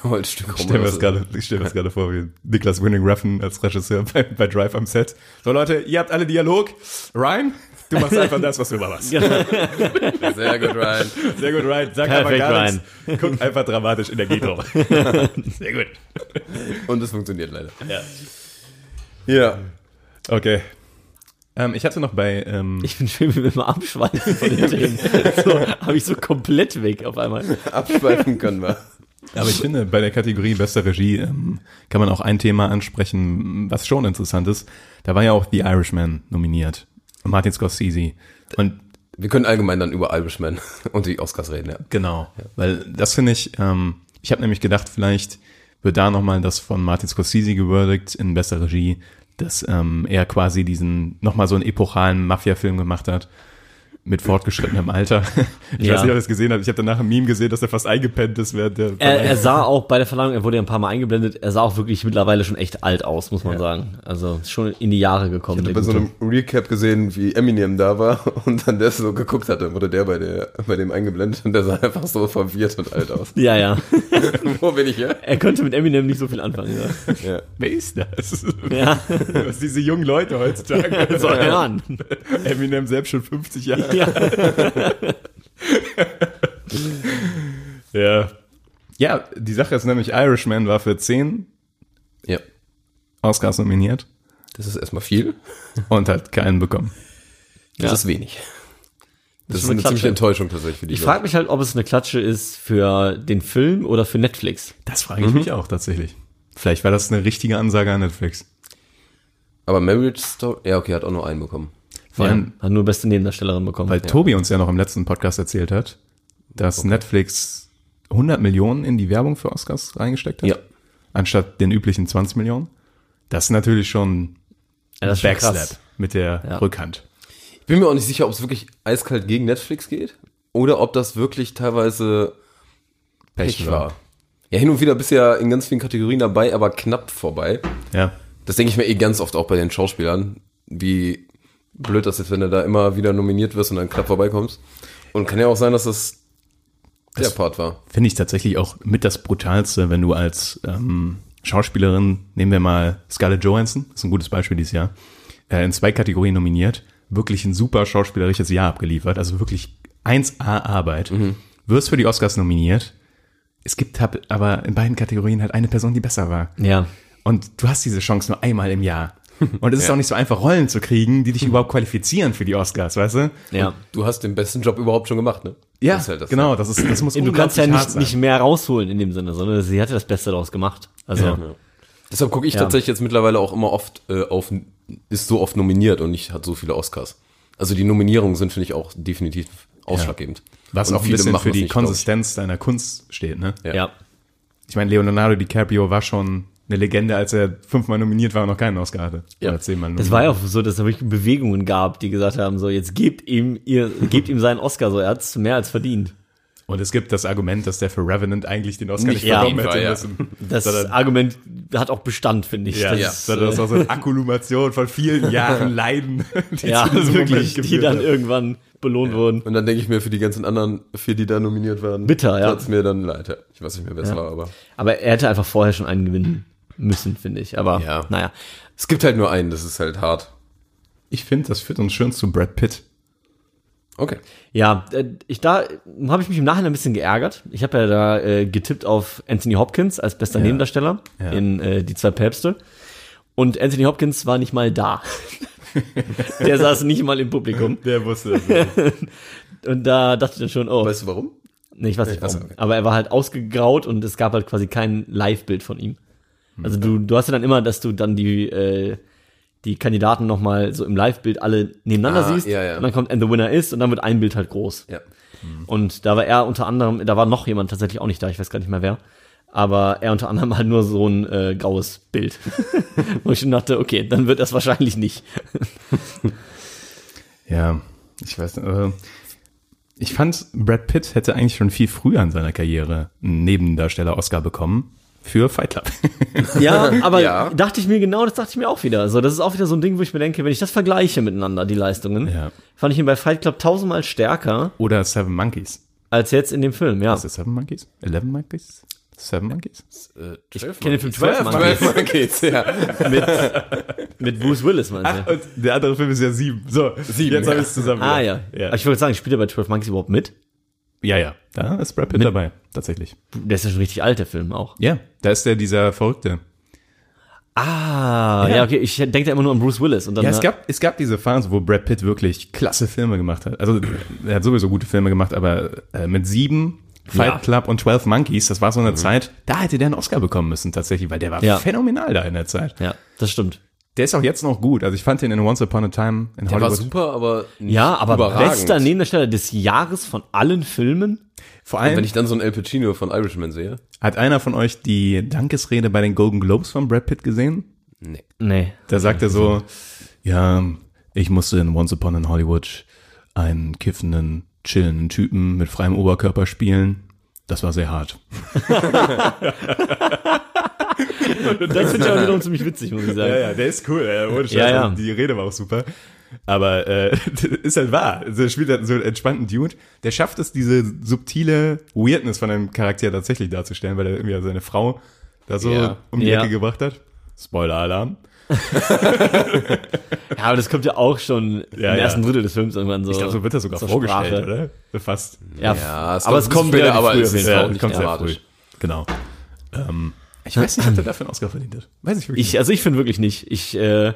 Holzstück rum. Ich stelle mir das so. gerade, ich stell mir das gerade vor, wie Niklas Winning Reffen als Regisseur bei, bei Drive am Set. So Leute, ihr habt alle Dialog. Ryan, Du machst einfach das, was du immer machst. Sehr gut, Ryan. Sehr gut, Ryan. Sag einfach gar Ryan. nichts. Guck einfach dramatisch in der Gitro. Sehr gut. Und es funktioniert leider. Ja. Okay. Ähm, ich hatte noch bei, ähm, Ich bin schön, wie wir immer abschweifen von den Themen. So, habe ich so komplett weg auf einmal. Abschweifen können wir. aber ich finde, bei der Kategorie bester Regie ähm, kann man auch ein Thema ansprechen, was schon interessant ist. Da war ja auch The Irishman nominiert. Martin Scorsese. Und Wir können allgemein dann über Irishman und die Oscars reden, ja. Genau, weil das finde ich, ähm, ich habe nämlich gedacht, vielleicht wird da nochmal das von Martin Scorsese gewürdigt in bester Regie, dass ähm, er quasi diesen, nochmal so einen epochalen Mafia-Film gemacht hat mit fortgeschrittenem Alter. Ich Ja. weiß nicht, ob ihr das gesehen habt. Ich habe danach ein Meme gesehen, dass er fast eingepennt ist während der Er, er sah auch bei der Verleihung, er wurde ja ein paar Mal eingeblendet, er sah auch wirklich mittlerweile schon echt alt aus, muss man sagen. Also ist schon in die Jahre gekommen. Ich habe bei so einem Recap gesehen, wie Eminem da war und dann der so geguckt hatte, wurde der bei, der bei dem eingeblendet und der sah einfach so verwirrt und alt aus. ja, ja. Wo bin ich hier? Er könnte mit Eminem nicht so viel anfangen. Ja. Ja. Wer ist das? ja. Was diese jungen Leute heutzutage. So, hör an. Eminem selbst schon 50 Jahre. Ja. Ja. Ja, die Sache ist nämlich, Irishman war für 10 ja. Oscars nominiert Das ist erstmal viel. und hat keinen bekommen. Das Ja. ist wenig. Das ist schon eine eine ziemliche. Enttäuschung tatsächlich für die Ich frage mich halt, ob es eine Klatsche ist für den Film oder für Netflix. Das frage ich mich auch tatsächlich. Vielleicht war das eine richtige Ansage an Netflix. Aber Marriage Story, ja okay, hat auch nur einen bekommen. Vor Ja, allem, hat nur beste Nebendarstellerin bekommen. weil Tobi uns ja noch im letzten Podcast erzählt hat, dass Netflix 100 Millionen in die Werbung für Oscars reingesteckt hat. Ja. Anstatt den üblichen 20 Millionen. Das ist natürlich schon ja, das Backslap krass. mit der Ja. Rückhand. Ich bin mir auch nicht sicher, ob es wirklich eiskalt gegen Netflix geht oder ob das wirklich teilweise Pech, Pech war. war. Ja, hin und wieder bist du ja in ganz vielen Kategorien dabei, aber knapp vorbei. Ja. Das denke ich mir eh ganz oft auch bei den Schauspielern, wie blöd das ist, wenn du da immer wieder nominiert wirst und dann knapp vorbeikommst. Und kann ja auch sein, dass das der Part war. Finde ich tatsächlich auch mit das Brutalste, wenn du als ähm, Schauspielerin, nehmen wir mal Scarlett Johansson, ist ein gutes Beispiel dieses Jahr, äh, in zwei Kategorien nominiert, wirklich ein super schauspielerisches Jahr abgeliefert, also wirklich 1A Arbeit, wirst für die Oscars nominiert. Es gibt aber in beiden Kategorien halt eine Person, die besser war. Ja. Und du hast diese Chance nur einmal im Jahr. Und es ist auch nicht so einfach, Rollen zu kriegen, die dich überhaupt qualifizieren für die Oscars, weißt du? Ja. Du hast den besten Job überhaupt schon gemacht, ne? Ja, Das ist halt das, genau, das ist, das muss Du kannst ja nicht, nicht mehr rausholen in dem Sinne, sondern sie hatte das Beste daraus gemacht. Also, Ja. Deshalb gucke ich Ja. tatsächlich jetzt mittlerweile auch immer oft äh, auf, ist so oft nominiert und nicht hat so viele Oscars. Also die Nominierungen sind, finde ich, auch definitiv ausschlaggebend. Was Und auch ein viele bisschen machen für die nicht. Konsistenz deiner Kunst steht, ne? Ja. ja. Ich meine, Leonardo DiCaprio war schon eine Legende, als er fünfmal nominiert war und noch keinen Oscar hatte. Ja. Oder zehnmal. Das war ja auch so, dass es da wirklich Bewegungen gab, die gesagt haben, so, jetzt gebt ihm, ihr, gebt ihm seinen Oscar, so, er hat's mehr als verdient. Und es gibt das Argument, dass der für Revenant eigentlich den Oscar nicht Nicht bekommen verdient hätte ja. müssen. Das sondern, Argument hat auch Bestand, finde ich. ja, das ja. ist, das äh, war so eine Akkumulation von vielen Jahren Leiden, die ja, wirklich, die dann haben. irgendwann belohnt wurden. Und dann denke ich mir, für die ganzen anderen, für die da nominiert waren, Bitter, ja. Tut's mir dann leid. ja. Ich weiß nicht mehr, wer es Ja. war, aber Aber er hätte einfach vorher schon einen gewinnen müssen, finde ich. Aber, Ja. naja. es gibt halt nur einen, das ist halt hart. Ich finde, das führt uns schön zu Brad Pitt. Okay. Ja, äh, ich da habe ich mich im Nachhinein ein bisschen geärgert. Ich habe ja da äh, getippt auf Anthony Hopkins als bester Nebendarsteller Ja. in äh, Die zwei Päpste. Und Anthony Hopkins war nicht mal da. Der saß nicht mal im Publikum. Der wusste das. Und da dachte ich dann schon, oh, Weißt du warum? nee, ich weiß nicht warum. Achso, okay. Aber er war halt ausgegraut und es gab halt quasi kein Live-Bild von ihm. Also du, du hast ja dann immer, dass du dann die, äh, die Kandidaten nochmal so im Live-Bild alle nebeneinander Ah, siehst. ja, ja. Und dann kommt And the Winner is und dann wird ein Bild halt groß. Ja. Und da war er unter anderem, da war noch jemand tatsächlich auch nicht da, ich weiß gar nicht mehr wer. Aber er unter anderem halt nur so ein äh, graues Bild. Wo ich schon dachte, okay, dann wird das wahrscheinlich nicht. Ja, ich weiß nicht. Äh, ich fand, Brad Pitt hätte eigentlich schon viel früher in seiner Karriere einen Nebendarsteller-Oscar bekommen für Fight Club. Ja, aber Ja. dachte ich mir genau, das dachte ich mir auch wieder. So, das ist auch wieder so ein Ding, wo ich mir denke, wenn ich das vergleiche miteinander, die Leistungen, Ja. fand ich ihn bei Fight Club tausendmal stärker Oder Seven Monkeys. als jetzt in dem Film, ja. Ist es Seven Monkeys? Eleven Monkeys? Seven Monkeys? Äh, Ich kenne den Film 12 Monkeys. 12 Monkeys, ja. Mit Bruce Willis, meinst du? und der andere Film ist ja sieben. So, sieben, jetzt ja. habe ich es zusammen. Ah ja. Aber ich wollte sagen, spielt er bei 12 Monkeys überhaupt mit? Ja, ja. Da ist Brad Pitt dabei, tatsächlich. Der ist ja schon richtig alt, der Film auch. Ja, da ist der dieser Verrückte. Ah, ja, okay. Ich denke da immer nur an Bruce Willis. Und dann, Ja, es gab, es gab diese Phase, wo Brad Pitt wirklich klasse Filme gemacht hat. Also, er hat sowieso gute Filme gemacht, aber äh, mit sieben, Fight Ja. Club und 12 Monkeys, das war so eine Zeit, da hätte der einen Oscar bekommen müssen tatsächlich, weil der war Ja. phänomenal da in der Zeit. Ja, das stimmt. Der ist auch jetzt noch gut. Also ich fand den in Once Upon a Time in Der war Hollywood. super, aber nicht Ja, aber überragend. bester Nebendarsteller des Jahres von allen Filmen? Vor Und wenn allem ich dann so einen El Pacino von Irishman sehe. hat einer von euch die Dankesrede bei den Golden Globes von Brad Pitt gesehen? Nee. Nee. Da sagt er so, ja, ich musste in Once Upon in Hollywood einen kiffenden, chillenden Typen mit freiem Oberkörper spielen. Das war sehr hart. Das finde ich auch wiederum ziemlich witzig, muss ich sagen. ja, der ist cool. Ja, ohne Scheiß, Ja, ja. Die Rede war auch super. Aber äh, ist halt wahr. Also, er spielt halt so einen entspannten Dude. Der schafft es, diese subtile Weirdness von einem Charakter tatsächlich darzustellen, weil er irgendwie seine Frau da so Ja. um die Ja. Ecke gebracht hat. Spoiler-Alarm. Ja, aber das kommt ja auch schon Ja, im ja. ersten Drittel des Films irgendwann so. Ich glaube, so wird das sogar vorgestellt, Sprache. oder? Fast. Ja, Ja, es aber kommt es kommt später, wieder aber früh es ist nicht kommt sehr früh. Genau. Ähm, ich weiß nicht, ob der dafür einen Oscar verdient hat. Weiß ich wirklich Ich, also ich finde wirklich nicht. Ich, äh,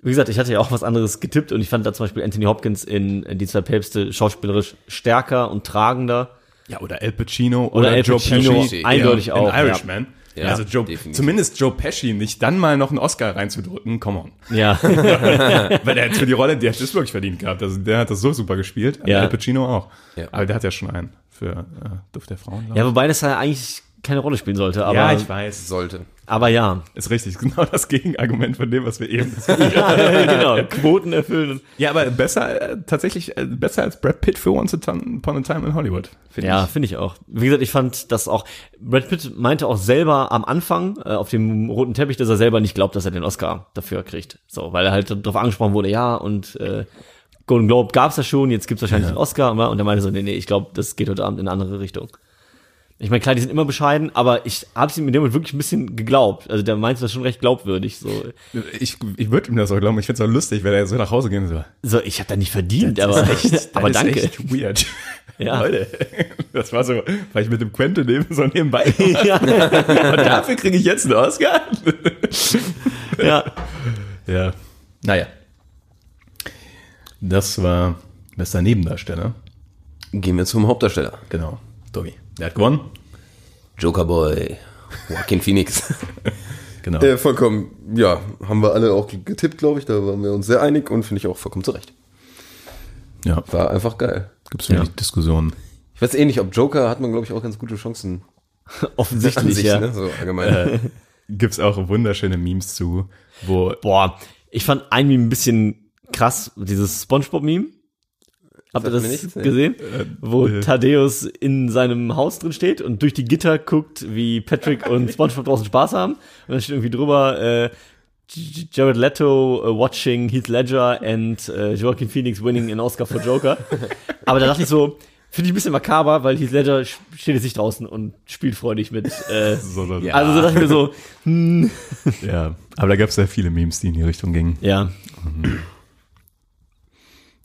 wie gesagt, ich hatte ja auch was anderes getippt und ich fand da zum Beispiel Anthony Hopkins in, in Die zwei Päpste schauspielerisch stärker und tragender. Ja, oder El Pacino Oder El Pacino, Pesci. eindeutig in auch, ja. Irishman. Ja, also Joe, definitiv. zumindest Joe Pesci nicht dann mal noch einen Oscar reinzudrücken, come on. Ja, Weil der hat für die Rolle, der hat das wirklich verdient gehabt. Also der hat das so super gespielt. Ja. El Pacino auch. Ja. Aber der hat ja schon einen für äh, Duft der Frauen. ja, wobei das ja eigentlich keine Rolle spielen sollte, aber, ja, ich weiß. Sollte. aber ja. Ist richtig. Genau das Gegenargument von dem, was wir eben genau, Quoten erfüllen. Ja, aber besser, äh, tatsächlich äh, besser als Brad Pitt für Once Upon a Time in Hollywood. finde Ja, ich. finde ich auch. Wie gesagt, ich fand das auch. Brad Pitt meinte auch selber am Anfang äh, auf dem roten Teppich, dass er selber nicht glaubt, dass er den Oscar dafür kriegt. So, weil er halt darauf angesprochen wurde, ja, und äh, Golden Globe gab's ja schon, jetzt gibt's wahrscheinlich den Oscar. Und er meinte so, nee, nee, ich glaube, das geht heute Abend in eine andere Richtung. Ich meine, klar, die sind immer bescheiden, aber ich habe ihm in dem Moment wirklich ein bisschen geglaubt. Also der meinte das schon recht glaubwürdig. So, Ich, ich würde ihm das auch glauben. Ich finde es auch lustig, wenn er so nach Hause gehen so. so ich habe da nicht verdient, aber, aber das danke. Ist echt weird. Ja. Leute, das war so, weil ich mit dem Quentin neben so nebenbei. ja, Und dafür kriege ich jetzt einen Oscar? ja. Ja. Naja. Das war bester Nebendarsteller. Gehen wir zum Hauptdarsteller. Genau. Doggy. Der hat gewonnen. Joker Boy. Joaquin Phoenix. Genau. Äh, vollkommen, ja, haben wir alle auch getippt, glaube ich. Da waren wir uns sehr einig und finde ich auch vollkommen zurecht. ja. War einfach geil. Gibt's wenig Diskussionen. Ich weiß eh nicht, ob Joker hat man, glaube ich, auch ganz gute Chancen. Offensichtlich, sich, ja. ne? So allgemein. Gibt's auch wunderschöne Memes zu, wo Boah, ich fand ein Meme ein bisschen krass, dieses Spongebob-Meme. Habt ihr das nichts, gesehen? Wo äh. Thaddeus in seinem Haus drin steht und durch die Gitter guckt, wie Patrick und Spongebob draußen Spaß haben. Und dann steht irgendwie drüber, äh, Jared Leto uh, watching Heath Ledger and uh, Joaquin Phoenix winning an Oscar for Joker. Aber da dachte ich so, finde ich ein bisschen makaber, weil Heath Ledger steht jetzt nicht draußen und spielt freudig mit. Äh, so, so, Ja. Also so dachte ich mir so, hm, ja. Aber da gab's sehr viele Memes, die in die Richtung gingen. ja,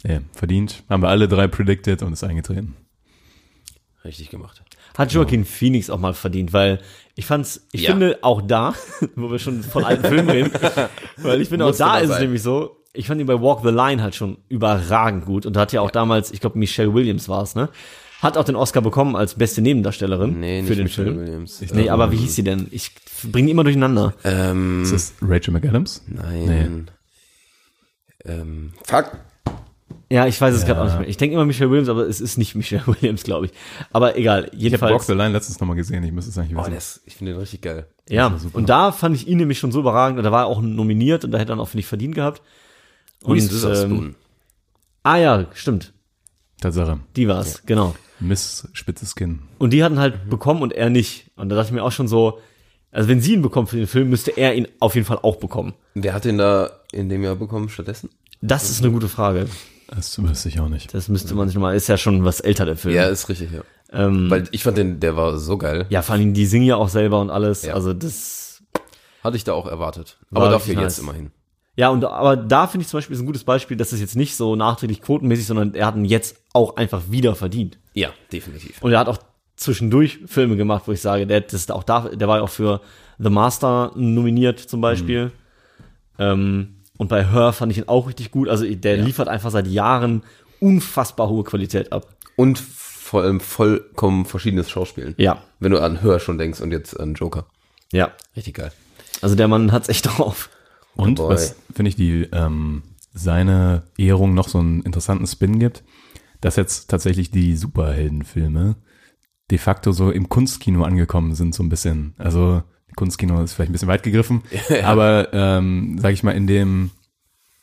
Ja, verdient. Haben wir alle drei predicted und ist eingetreten. Richtig gemacht. Hat Joaquin Phoenix auch mal verdient, weil ich fand's, ich Ja. finde auch da, wo wir schon von alten Filmen reden, weil ich finde auch da mal ist es nämlich so, ich fand ihn bei Walk the Line halt schon überragend gut und da hat ja auch damals, ich glaube Michelle Williams war es, ne? Hat auch den Oscar bekommen als beste Nebendarstellerin Nee, nicht für den Michelle Film. Williams. Nee, aber wie hieß sie denn? Ich bringe die immer durcheinander. Ähm, Ist das Rachel McAdams? nein. Ähm, fuck. Ja, ich weiß es gerade auch nicht mehr. Ich denke immer Michelle Williams, aber es ist nicht Michelle Williams, glaube ich. Aber egal, Ich habe Walk jedenfalls. the Line letztens nochmal gesehen. Ich müsste es eigentlich Oh, wissen. das, ich finde den richtig geil. Ja, und da fand ich ihn nämlich schon so überragend und da war er auch nominiert und da hätte er auch, finde ich, verdient gehabt. Und, Reese Witherspoon. ähm, ah ja, stimmt. Tatsache. Die war's, genau. Miss Spitzes Kinn. Und die hatten halt bekommen und er nicht. Und da dachte ich mir auch schon so, also wenn sie ihn bekommt für den Film, müsste er ihn auf jeden Fall auch bekommen. Wer hat den da in dem Jahr bekommen stattdessen? Das ist eine gute Frage. Das wüsste ich auch nicht. Das müsste man sich nochmal, ist ja schon was älter, der Film. Ja, ist richtig, ja. Ähm, Weil ich fand den, der war so geil. ja, vor allem, die singen ja auch selber und alles. Ja. Also das, Hatte ich da auch erwartet. War Aber dafür wirklich jetzt nice. immerhin. ja, und aber da finde ich zum Beispiel ist ein gutes Beispiel, dass es jetzt nicht so nachträglich quotenmäßig, sondern er hat ihn jetzt auch einfach wieder verdient. Ja, definitiv. Und er hat auch zwischendurch Filme gemacht, wo ich sage, der, das ist auch da, der war ja auch für The Master nominiert zum Beispiel. Ähm, und bei Her fand ich ihn auch richtig gut. Also der liefert einfach seit Jahren unfassbar hohe Qualität ab. Und vor allem vollkommen verschiedenes Schauspielen. Ja, Wenn du an Hör schon denkst und jetzt an Joker. ja. Richtig geil. Also der Mann hat's echt drauf. Und Boy. was finde ich die ähm, seine Ehrung noch so einen interessanten Spin gibt, dass jetzt tatsächlich die Superheldenfilme de facto so im Kunstkino angekommen sind, so ein bisschen. Also Kunstkino ist vielleicht ein bisschen weit gegriffen, aber ähm, sage ich mal in dem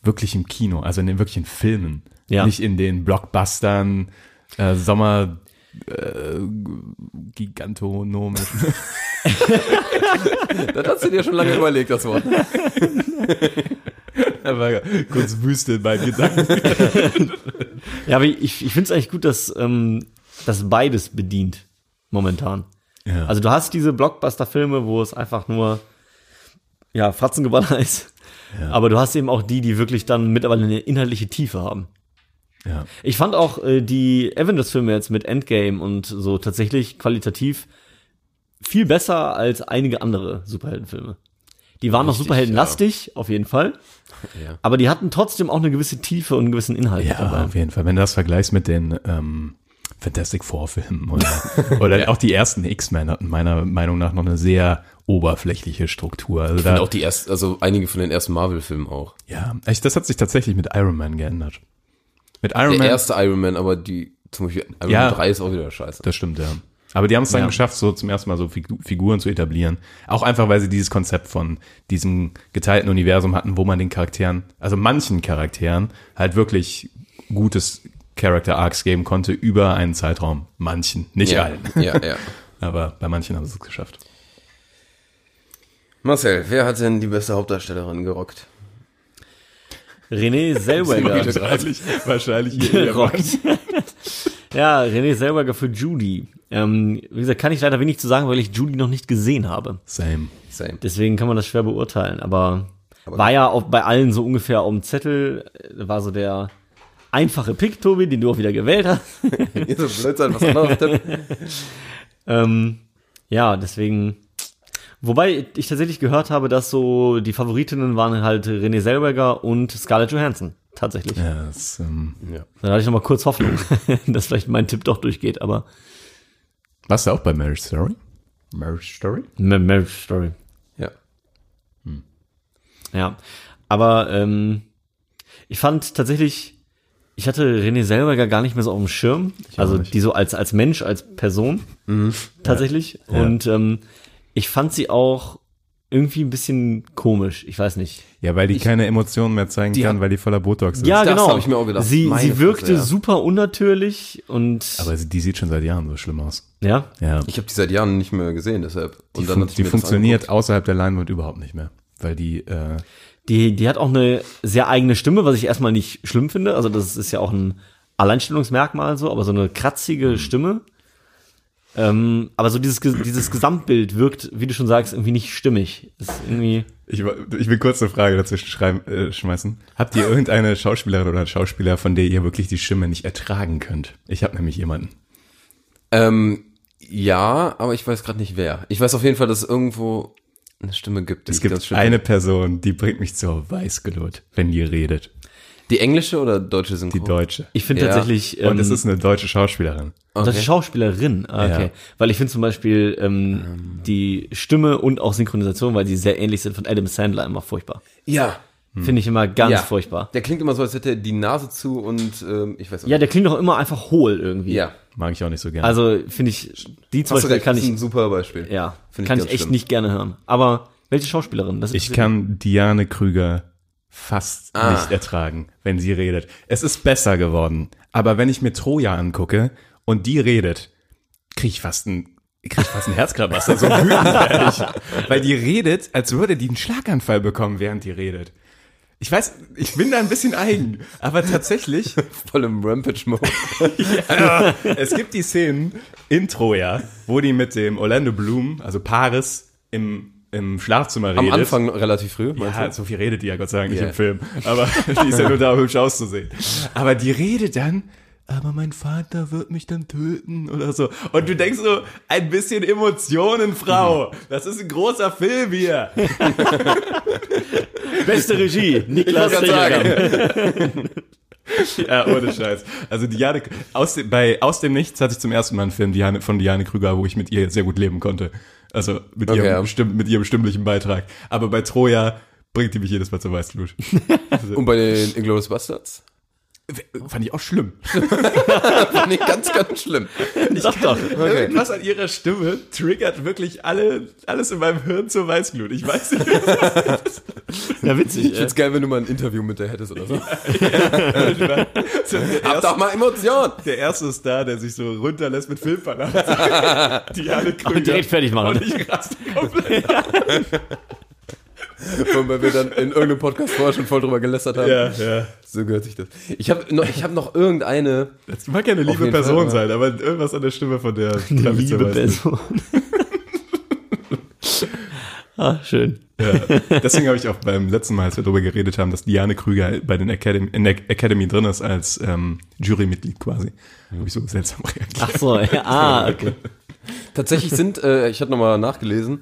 wirklichen Kino, also in den wirklichen Filmen, Ja. nicht in den Blockbustern, äh, Sommer äh, gigantonomischen. Das hast du dir schon lange überlegt, das Wort. Ja kurz Wüste in meinen Gedanken. Ja, aber ich, ich finde es eigentlich gut, dass ähm, das beides bedient momentan. Ja. Also du hast diese Blockbuster-Filme, wo es einfach nur ja Fratzengeballer ist. Aber du hast eben auch die, die wirklich dann mittlerweile eine inhaltliche Tiefe haben. ja. Ich fand auch äh, die Avengers-Filme jetzt mit Endgame und so tatsächlich qualitativ viel besser als einige andere Superheldenfilme. Die waren noch Richtig, superheldenlastig, auf jeden Fall. Ja. Aber die hatten trotzdem auch eine gewisse Tiefe und einen gewissen Inhalt Ja, dabei. auf jeden Fall. Wenn du das vergleichst mit den ähm, Fantastic Four Filmen oder, oder auch die ersten X-Men hatten meiner Meinung nach noch eine sehr oberflächliche Struktur. Also Und da, auch die ersten, also einige von den ersten Marvel-Filmen auch. ja, echt, das hat sich tatsächlich mit Iron Man geändert. Mit Iron Der Man, erste Iron Man, aber die, zum Beispiel Iron Ja. Man 3 ist auch wieder scheiße. das stimmt, ja. Aber die haben es dann Ja. geschafft, so zum ersten Mal so Figu- Figuren zu etablieren. Auch einfach, weil sie dieses Konzept von diesem geteilten Universum hatten, wo man den Charakteren, also manchen Charakteren, halt wirklich gutes Character Arcs geben konnte über einen Zeitraum. Manchen, nicht ja, allen. ja, ja. Aber bei manchen haben sie es geschafft. Marcel, wer hat denn die beste Hauptdarstellerin gerockt? René Zellweger. Wahrscheinlich, wahrscheinlich ihr gerockt. ja, René Zellweger für Judy. Ähm, wie gesagt, kann ich leider wenig zu sagen, weil ich Judy noch nicht gesehen habe. Same. Same. Deswegen kann man das schwer beurteilen. Aber, war ja auch bei allen so ungefähr auf dem Zettel, äh, war so der einfache Pick, Tobi, den du auch wieder gewählt hast. Ihr so blöd sein, was anderes. Ähm, ja, deswegen. Wobei ich tatsächlich gehört habe, dass so die Favoritinnen waren halt René Zellweger und Scarlett Johansson. Tatsächlich. Ja, das, ähm, Ja. Da hatte ich noch mal kurz Hoffnung, dass vielleicht mein Tipp doch durchgeht, aber warst du auch bei Marriage Story? Marriage Story? Ma- Marriage Story. Ja. Ja. Aber ähm, ich fand tatsächlich, ich hatte René Zellweger gar nicht mehr so auf dem Schirm. Also nicht. die so als, als Mensch, als Person tatsächlich. Ja. Und ähm, ich fand sie auch irgendwie ein bisschen komisch. Ich weiß nicht. Ja, weil die keine Emotionen mehr zeigen die kann, hat- weil die voller Botox ist. Ja, das genau. hab ich mir auch gedacht. Sie, Meine sie wirkte Fresse, ja. super unnatürlich und Aber sie- die sieht schon seit Jahren so schlimm aus. ja. Ja. Ich habe die seit Jahren nicht mehr gesehen, deshalb. Die, Und dann fun ich die funktioniert außerhalb der Leinwand überhaupt nicht mehr. Weil die, äh, Die, die hat auch eine sehr eigene Stimme, was ich erstmal nicht schlimm finde. Also das ist ja auch ein Alleinstellungsmerkmal so, aber so eine kratzige Stimme. Ähm, aber so dieses, dieses Gesamtbild wirkt, wie du schon sagst, irgendwie nicht stimmig. Ist irgendwie. ich, ich will kurz eine Frage dazwischen schreiben, äh, schmeißen. Habt ihr irgendeine Schauspielerin oder einen Schauspieler, von der ihr wirklich die Stimme nicht ertragen könnt? Ich habe nämlich jemanden. Ähm, ja, aber ich weiß gerade nicht wer. Ich weiß auf jeden Fall, dass irgendwo eine Stimme gibt. Es gibt eine. Person, die bringt mich zur Weißglut, wenn die redet. Die englische oder deutsche Synchro? Die deutsche. Ich finde Ja. tatsächlich. Und es ähm, ist eine deutsche Schauspielerin. Das ist Schauspielerin, ah, okay. Ja. Weil ich finde zum Beispiel ähm, die Stimme und auch Synchronisation, weil die sehr ähnlich sind von Adam Sandler immer furchtbar. Ja. Finde ich immer ganz ja. furchtbar. Der klingt immer so, als hätte er die Nase zu und ähm, ich weiß auch Ja, der klingt doch immer einfach hohl irgendwie. Ja. Mag ich auch nicht so gerne. Also finde ich, die zum Hast du Beispiel recht, kann das ist ich, ein super Beispiel. ja, Finde ich kann ich ganz echt schlimm. nicht gerne hören. Aber welche Schauspielerin? Das Ich kann Diane Krüger fast Ah. nicht ertragen, wenn sie redet. Es ist besser geworden. Aber wenn ich mir Troja angucke und die redet, kriege ich fast ein, krieg ich fast ein Herzklabaster, so wütend werde ich. Weil die redet, als würde die einen Schlaganfall bekommen, während die redet. Ich weiß, ich bin da ein bisschen eigen, aber tatsächlich, Voll im Rampage-Mode. es gibt die Szenen, Intro ja, wo die mit dem Orlando Bloom, also Paris, im, im Schlafzimmer redet. Am Anfang relativ früh, meinst Ja, du? so viel redet die ja Gott sei Dank nicht Ja. im Film. Aber die ist ja nur da, um hübsch auszusehen. Aber die redet dann, aber mein Vater wird mich dann töten oder so. Und du denkst so, ein bisschen Emotionen, Frau. Das ist ein großer Film hier. Beste Regie, Niklas Tegeram. Ja, ohne Scheiß. Also Diane, aus dem, bei Aus dem Nichts hatte ich zum ersten Mal einen Film Diane, von Diane Krüger, wo ich mit ihr sehr gut leben konnte. Also mit, Okay, ihrem, stimm, mit ihrem stimmlichen Beitrag. Aber bei Troja bringt die mich jedes Mal zur Weißglut. Und bei den Inglourious Bastards? Fand ich auch schlimm. Fand ich ganz, ganz schlimm. Sag doch. Irgendwas an ihrer Stimme triggert wirklich alle, alles in meinem Hirn zur Weißglut. Ich weiß nicht. Ja, witzig. Ich find's geil, wenn du mal ein Interview mit der hättest oder so. so der, Hab doch erste, mal Emotionen. der erste ist da, der sich so runterlässt mit Filmverdacht. Diane Krüger. direkt fertig machen. Und ich raste komplett. Und weil wir dann in irgendeinem Podcast vorher schon voll drüber gelästert haben. Ja, ja. So gehört sich das. Ich habe noch, ich hab noch irgendeine. Das mag ja eine liebe Person Fall, sein, aber irgendwas an der Stimme von der zur Liebe. Person. ah, schön. Ja. Deswegen habe ich auch beim letzten Mal, als wir darüber geredet haben, dass Diane Krüger bei den Academy, in der Academy drin ist als ähm, Jurymitglied quasi. Habe ich so seltsam reagiert. Ach so, ja, ah, okay. Tatsächlich sind, äh, ich hatte nochmal nachgelesen,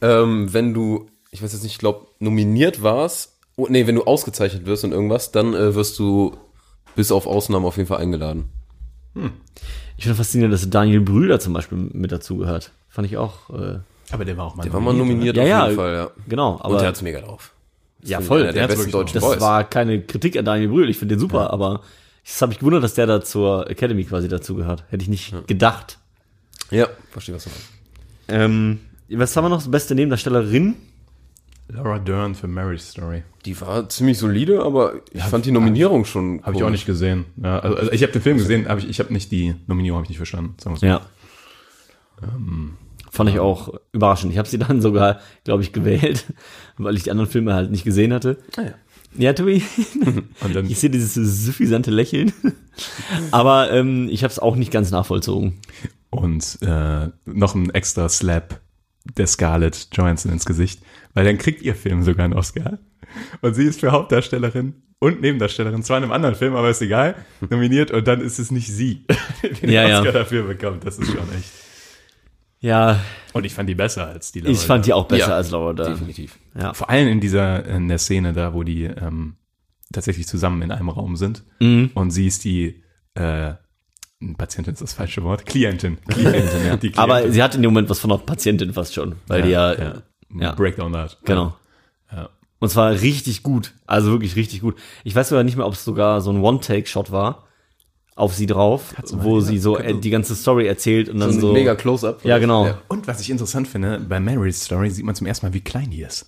ähm, wenn du, ich weiß jetzt nicht, ich glaube, nominiert warst, oh, nee, wenn du ausgezeichnet wirst und irgendwas, dann äh, wirst du bis auf Ausnahmen auf jeden Fall eingeladen. Ich finde faszinierend, dass Daniel Brüder zum Beispiel mit dazu gehört. Fand ich auch. Äh, Aber der war auch mal Der war mal nominiert Ja, auf ja, jeden Fall, ja. genau. Und Aber der hat's mega drauf. ja, voll. der der besten deutschen das Boys. war keine Kritik an Daniel Brühl. Ich finde den super, aber das habe ich gewundert, dass der da zur Academy quasi dazu gehört. Hätte ich nicht gedacht. ja, verstehe, was du meinst. Ähm, was haben wir noch? Beste Nebendarstellerin? Laura Dern für Marriage Story. Die war ziemlich solide, aber ich fand die Nominierung schon Habe ich auch nicht gesehen. Ja, also, also ich habe den Film gesehen, aber ich, ich habe nicht die Nominierung habe ich nicht verstanden. Sagen wir's so. Ja. Fand ich auch überraschend. Ich habe sie dann sogar, glaube ich, gewählt, weil ich die anderen Filme halt nicht gesehen hatte. Ah, ja. Ja, Tobi, Und dann ich sehe dieses suffisante Lächeln. Aber ähm, ich habe es auch nicht ganz nachvollzogen. und äh, noch ein extra Slap der Scarlett Johansson ins Gesicht, weil dann kriegt ihr Film sogar einen Oscar. Und sie ist für Hauptdarstellerin und Nebendarstellerin, zwar in einem anderen Film, aber ist egal, nominiert und dann ist es nicht sie, die den Ja, ja. Oscar dafür bekommt. Das ist schon echt. Ja, Und ich fand die besser als die Laura ich fand die auch besser Ja, als Laura Dern. Definitiv. Ja. Vor allem in dieser, in der Szene da, wo die ähm, tatsächlich zusammen in einem Raum sind Mhm. und sie ist die äh, Patientin ist das falsche Wort, Klientin. Klientin, ja. Die Klientin. Aber sie hat in dem Moment was von einer Patientin fast schon, weil die ja, ja. Ja. Breakdown Art. genau. Ja. Und zwar richtig gut, also wirklich richtig gut. Ich weiß sogar nicht mehr, ob es sogar so ein One-Take-Shot war auf sie drauf, wo sie so äh, die ganze Story erzählt und dann So so. ein mega Close-Up. ja, genau. Ja. Und was ich interessant finde, bei Mary's Story sieht man zum ersten Mal, wie klein die ist.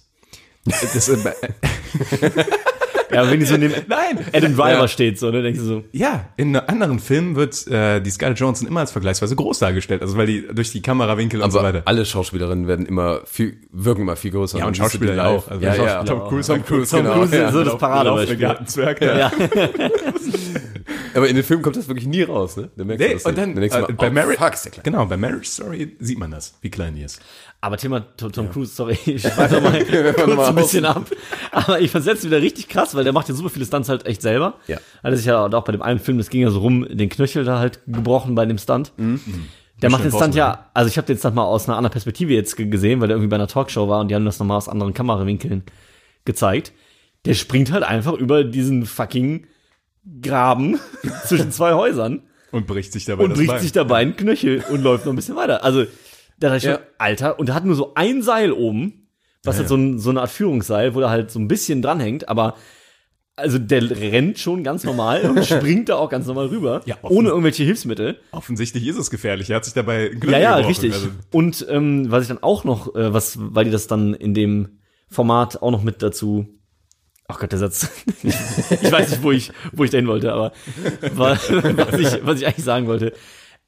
Das, äh, bei- Ja, wenn die so neben Nein! Adam Driver Ja. steht, so, ne, denkst du so, Ja, in anderen Filmen wird äh, die Scarlett Johansson immer als vergleichsweise groß dargestellt, also weil die durch die Kamerawinkel und so Aber weiter. alle Schauspielerinnen werden immer viel, wirken immer viel größer. Ja, und Schauspieler auch. Also ja, ja. Schauspieler Tom Cruise, Tom Cruise, Tom genau. Cruise ja. ist so das Paradebeispiel. Ja. Ja. Aber in den Filmen kommt das wirklich nie raus, ne? Da merkst Nee, du das und nicht. dann Dann denkst du äh, bei oh, Mary, fuck, ist der klein. genau, bei Marriage Story sieht man das, wie klein die ist. Aber Thema Tom, Tom Cruise, sorry, ich schweife mal kurz mal ein bisschen ab. Aber ich fand es wieder richtig krass, weil der macht ja super viele Stunts halt echt selber. Ja. Also sich ja auch bei dem einen Film, das ging ja so rum, den Knöchel da halt gebrochen bei dem Stunt. Der macht den Stunt ja, also ich habe den Stunt mal aus einer anderen Perspektive jetzt ge- gesehen, weil der irgendwie bei einer Talkshow war und die haben das nochmal aus anderen Kamerawinkeln gezeigt. Der springt halt einfach über diesen fucking Graben zwischen zwei Häusern Und bricht sich dabei und bricht Bein. sich dabei ein Knöchel und läuft noch ein bisschen weiter. Also, da dachte ich Ja. schon, Alter, und er hat nur so ein Seil oben, was halt so, ein, so eine Art Führungsseil, wo er halt so ein bisschen dranhängt, aber also der rennt schon ganz normal und springt da auch ganz normal rüber, Ja, ohne irgendwelche Hilfsmittel. Offensichtlich ist es gefährlich. Er hat sich dabei Knöchel Ja, ja, gebrochen. richtig. Also, Und ähm, was ich dann auch noch, äh, was, weil die das dann in dem Format auch noch mit dazu. Ach Gott, der Satz. ich weiß nicht, wo ich, wo ich dahin wollte, aber wa- was ich, was ich eigentlich sagen wollte.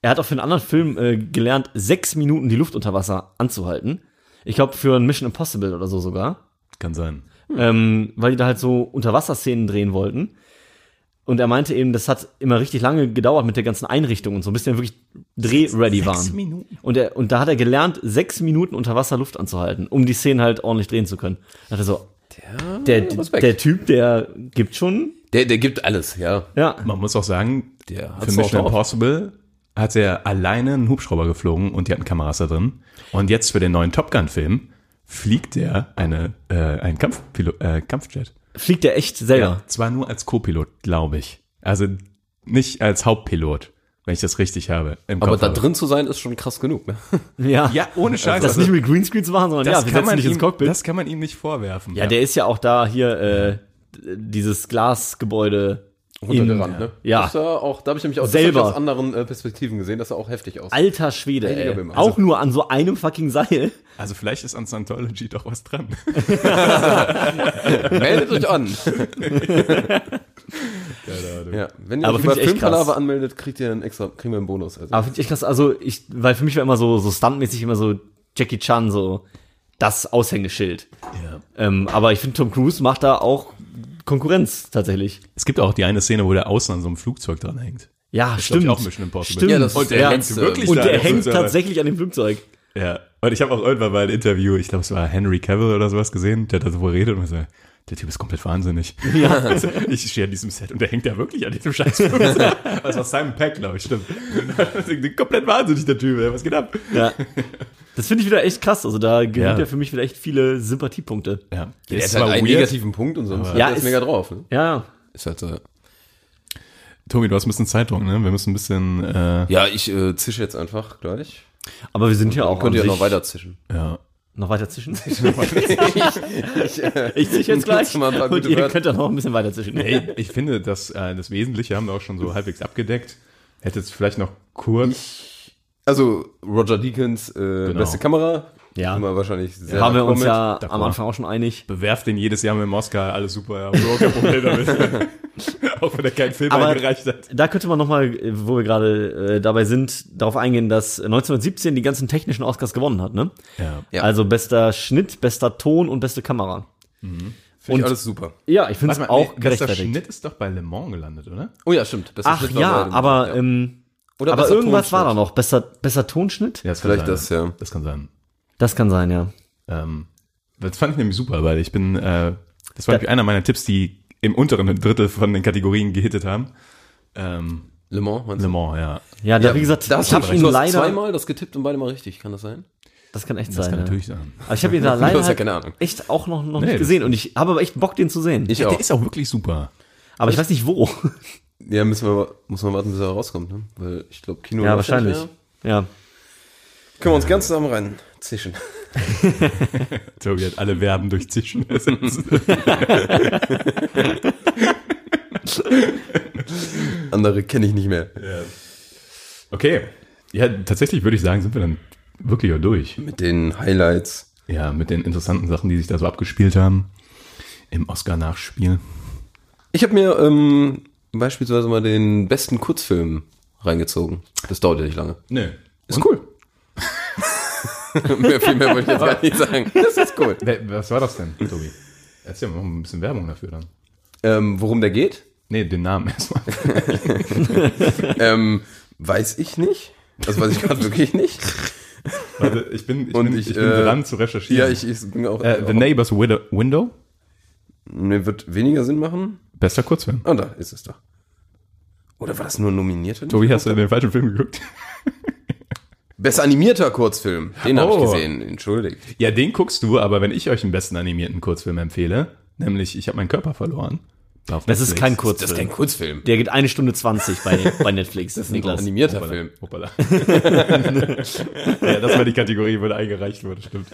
Er hat auch für einen anderen Film äh, gelernt, sechs Minuten die Luft unter Wasser anzuhalten. Ich glaube, für ein Mission Impossible oder so sogar. kann sein. ähm, weil die da halt so Unterwasserszenen drehen wollten. Und er meinte eben, das hat immer richtig lange gedauert mit der ganzen Einrichtung und so, bis die dann wirklich drehready waren. Minuten. Und, er, und da hat er gelernt, sechs Minuten unter Wasser Luft anzuhalten, um die Szenen halt ordentlich drehen zu können. Da hat er so, der, Respekt. der Typ, der gibt schon, Der, der gibt alles, ja. ja. Man muss auch sagen, Der hat's für auch Mission drauf. Impossible hat er alleine einen Hubschrauber geflogen und die hatten Kameras da drin. Und jetzt für den neuen Top Gun-Film fliegt er eine, äh, ein Kampfpilot, äh, Kampfjet. Fliegt der echt selber. Zwar nur als Co-Pilot, glaube ich. Also nicht als Hauptpilot, wenn ich das richtig habe. Im Aber Kopf da habe. drin zu sein, ist schon krass genug, ne? Ja. Ja, ohne Scheiß. Das also, nicht mit Greenscreen zu machen, sondern ja, wir setzen dich ihm, ins Cockpit. das kann man ihm nicht vorwerfen. ja, der ist ja auch da hier, äh, dieses Glasgebäude Runtergerannt, ne? Ja. Das sah auch, da habe ich nämlich auch Selber. aus anderen äh, Perspektiven gesehen, das sah auch heftig aus. Alter Schwede, ey. Bimmel. Auch Also- nur an so einem fucking Seil. Also vielleicht ist an Scientology doch was dran. Meldet euch an. ja, wenn ihr Aber euch über krass. anmeldet, kriegt ihr einen extra, kriegen wir einen Bonus. Also. Aber finde ich echt krass, also ich, weil für mich war immer so, so stuntmäßig immer so Jackie Chan so das Aushängeschild. Ja. Ähm, aber ich finde, Tom Cruise macht da auch Konkurrenz tatsächlich. Es gibt auch die eine Szene, wo der außen an so einem Flugzeug dran hängt. Ja, glaub stimmt. ich auch Mission Impossible. Stimmt. Ja, das ist Und der der hängt wirklich Und da der hängt tatsächlich an dem Flugzeug. Ja, und ich habe auch irgendwann mal ein Interview, ich glaube, es war Henry Cavill oder sowas gesehen, der da so redet und so, der Typ ist komplett wahnsinnig. Ja. Also, ich stehe an diesem Set und der hängt ja wirklich an diesem scheiß. Das war Simon Peck, glaube ich, stimmt. komplett wahnsinnig, der Typ, ey. was geht ab? Ja. Das finde ich wieder echt krass. Also da gewinnt Ja. er für mich wieder echt viele Sympathiepunkte. Ja, der ist hat halt einen weird. negativen Punkt und sonst Ja, es ist- mega drauf. Ne? Ja, Ist halt, äh, Tobi, du hast ein bisschen Zeitdruck, ne? Wir müssen ein bisschen, äh, ja, ich äh, zische jetzt einfach gleich. aber wir sind ja auch Könnt ihr an noch weiter zischen. ja. Noch weiter zwischen. ich, äh, Ich ziehe jetzt gleich mal ein paar und ihr Wörter. könnt dann noch ein bisschen weiter zwischen. Ey, ich finde, das, äh, das Wesentliche haben wir auch schon so halbwegs abgedeckt. Hätte jetzt vielleicht noch kurz, Also Roger Deakins, äh, Genau. beste Kamera. Ja. Immer wahrscheinlich sehr Haben wir uns mit. ja am Anfang auch schon einig. bewerft den jedes Jahr mit dem Oscar, alles super, ja, kein Problem damit. auch wenn er keinen Film Aber- eingereicht hat. Da könnte man nochmal, wo wir gerade äh, dabei sind, darauf eingehen, dass 1917 die ganzen technischen Oscars gewonnen hat, ne? Ja. Ja. Also bester Schnitt, bester Ton und beste Kamera. Finde Und- ich alles super. Ja, ich finde es auch nee, bester gerechtfertigt. Schnitt ist doch bei Le Mans gelandet, oder? Oh ja, stimmt. Bester Ach Schnitt war ja, aber ja. ähm, Oder aber irgendwas war da noch. Besser, besser Tonschnitt? Ja, das Vielleicht kann das, sein. ja. Das kann sein. Das kann sein, ja. Ähm, das fand ich nämlich super, weil ich bin, äh, das war einer meiner Tipps, die im unteren Drittel von den Kategorien gehittet haben. Ähm, Le Mans, meinst Le du? Mans, ja. Ja, da, wie gesagt, das ich habe ihn du hast leider. zweimal das getippt und beide mal richtig, kann das sein? Das kann echt Das sein. kann ja. natürlich sein. Aber ich habe ihn da leider ja halt keine Ahnung. echt auch noch, noch Nee, nicht das- gesehen. Und ich habe aber echt Bock, den zu sehen. Ich Ja, auch. der ist auch wirklich super. aber ich weiß nicht wo. Ja, müssen wir, muss man warten, bis er rauskommt, ne? Weil ich glaube, Kino ja, wahrscheinlich. Ja. Können wir uns ganz zusammen rein zischen. Tobi hat alle Verben durch Zischen ersetzt. Andere kenne ich nicht mehr. Okay. Ja, tatsächlich würde ich sagen, sind wir dann wirklich auch durch. Mit den Highlights. Ja, mit den interessanten Sachen, die sich da so abgespielt haben. Im Oscar-Nachspiel. Ich habe mir ähm, beispielsweise mal den besten Kurzfilm reingezogen. Das dauert ja nicht lange. Nö. Ist cool. mehr, viel mehr wollte ich jetzt gar nicht sagen. Das ist cool. Was war das denn, Tobi? Erzähl mal ein bisschen Werbung dafür dann. Ähm, worum der geht? Nee, den Namen erstmal. Ähm, weiß ich nicht. Das weiß ich gerade wirklich nicht. Warte, ich bin, ich Und bin, ich, ich, bin äh, dran zu recherchieren. Ja, ich, ich bin auch. äh, The Neighbor's Widow, Window? Mir wird weniger Sinn machen. Bester Kurzfilm. Ah, da ist es doch. Oder war das nur nominiert? Tobi, hast du geguckt den falschen Film geguckt? Best animierter Kurzfilm. Den habe ich Oh. gesehen. Entschuldigt. Ja, den guckst du, aber wenn ich euch einen besten animierten Kurzfilm empfehle, nämlich Ich habe meinen Körper verloren. auf Das ist Netflix. kein Das Kurzfilm. ist kein Kurzfilm. Der geht eine Stunde 20 bei, bei Netflix. Das ist Ein Niklas. animierter Hoppala, Film. Hoppala. ja, das war die Kategorie, wo der eingereicht wurde, stimmt.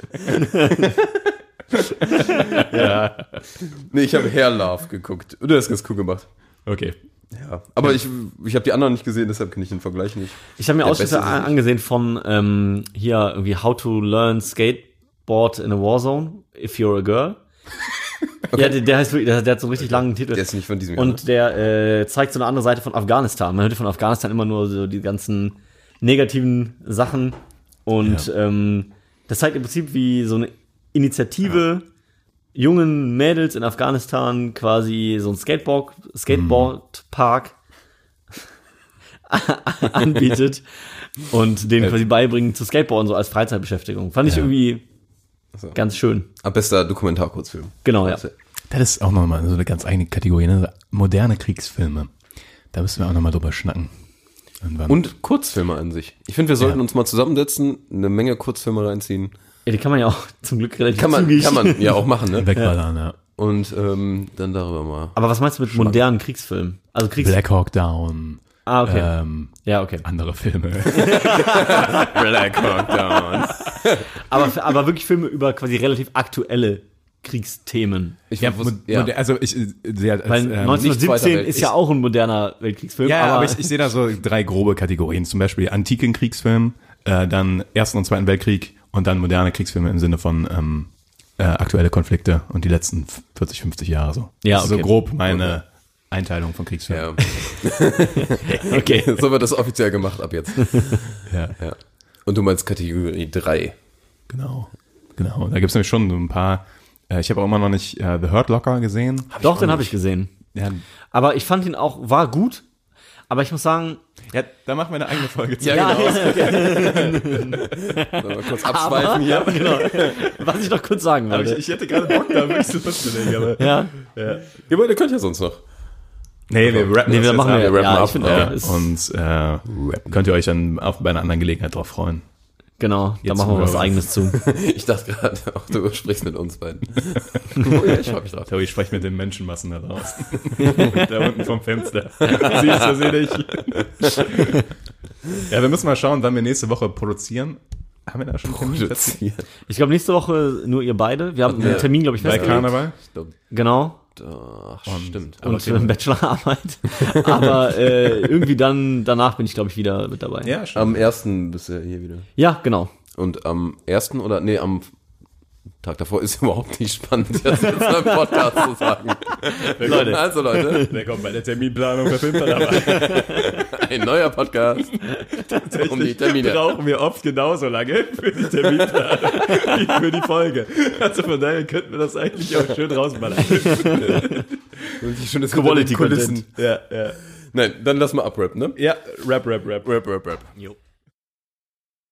Ja, Nee, ich habe Hair Love geguckt. Du hast ganz cool gemacht. okay. Ja. Aber ich, ich habe die anderen nicht gesehen, deshalb kenne ich den Vergleich nicht. Ich habe mir Ausschnitte angesehen von ähm, hier irgendwie How to Learn Skateboard in a Warzone if you're a girl. Ja, der, der heißt der, der hat so einen richtig langen Titel. Der ist nicht von diesem Jahr. Und der äh, zeigt so eine andere Seite von Afghanistan. Man hört von Afghanistan immer nur so die ganzen negativen Sachen. Und ähm, das zeigt im Prinzip, wie so eine Initiative jungen Mädels in Afghanistan quasi so ein Skateboard, Skateboardpark anbietet und denen quasi beibringen zu Skateboarden so als Freizeitbeschäftigung. Fand ich irgendwie ganz schön. Ab bester Dokumentarkurzfilm. Genau, ja. Das ist auch nochmal so eine ganz eigene Kategorie, ne? moderne Kriegsfilme. Da müssen wir auch nochmal drüber schnacken. Irgendwann. Und Kurzfilme an sich. Ich finde, wir sollten Ja. uns mal zusammensetzen, eine Menge Kurzfilme reinziehen. Ja, die kann man ja auch zum Glück relativ Kann man, zügig. kann man ja auch machen, ne? wegballern, ja. Und ähm, dann darüber mal. Aber was meinst du mit modernen Kriegsfilmen? Also Kriegs... Black Hawk Down, ah, okay. ähm, ja, okay. andere Filme. Black Hawk Down. Aber, aber wirklich Filme über quasi relativ aktuelle Kriegsthemen. Ich ja, wusste- mo- moder- also ich äh, sehe als, Weil ähm, Zweiter 1917 Welt- ist ja ich- auch ein moderner Weltkriegsfilm. Ja, aber, ich, ich sehe da so drei grobe Kategorien. Zum Beispiel antiken Kriegsfilm, äh, dann Ersten und Zweiten Weltkrieg und dann moderne Kriegsfilme im Sinne von ähm, äh, aktuelle Konflikte und die letzten 40, 50 Jahre so. Ja, okay. so grob meine Einteilung von Kriegsfilmen. Ja. okay. so wird das offiziell gemacht ab jetzt. Ja, Ja. Und du meinst Kategorie 3. genau. Genau. Da gibt's nämlich schon so ein paar. Äh, ich habe auch immer noch nicht äh, The Hurt Locker gesehen. Doch, den habe ich gesehen. Ja, Aber ich fand ihn auch, war gut. Aber ich muss sagen, ja, da machen wir eine eigene Folge zu. Ja, genau. Sollen wir kurz abschweifen hier? genau, was ich noch kurz sagen Aber wollte. ich, ich hätte gerade Bock, da wirklich zu loszulegen, aber. ja, Ja, aber ihr könnt ja sonst noch. Nee, wir rappen nee, wir machen ab. wir, rappen ja, ab, ich finde, ja. ja, Und äh, könnt ihr euch dann auf, bei einer anderen Gelegenheit drauf freuen. Genau, da machen wir was eigenes zu. Ich dachte gerade, auch du sprichst mit uns beiden. oh, ja, ich freu mich drauf. Tobi, ich spreche mit den Menschenmassen da draußen. da unten vom Fenster. Siehst du sie nicht? ja, wir müssen mal schauen, wann wir nächste Woche produzieren. Haben wir da schon einen Termin? Produziert. Ich glaube, nächste Woche nur ihr beide. Wir haben wir einen Termin, glaube ich, Bei festgelegt. Karneval? Ich glaub, Genau. Ach, stimmt. Aber Und okay. eine Bachelorarbeit. Aber äh, irgendwie dann, danach bin ich, glaube ich, wieder mit dabei. Ja, stimmt. Am ersten bist du hier wieder. Ja, genau. Und am ersten oder, nee, am Tag davor ist überhaupt nicht spannend, jetzt in einem Podcast zu sagen. Leute. Also Leute, kommt bei der Terminplanung für Filmverderber. ein neuer Podcast um die Termine. brauchen wir oft genauso lange für die Terminplanung wie für die Folge. Also von daher könnten wir das eigentlich auch schön rausballern. Schönes Quality Kulissen. Ja, ja. Nein, dann lass mal abrappen, ne? Ja, rap, rap, rap. Rap, rap, rap. Jo.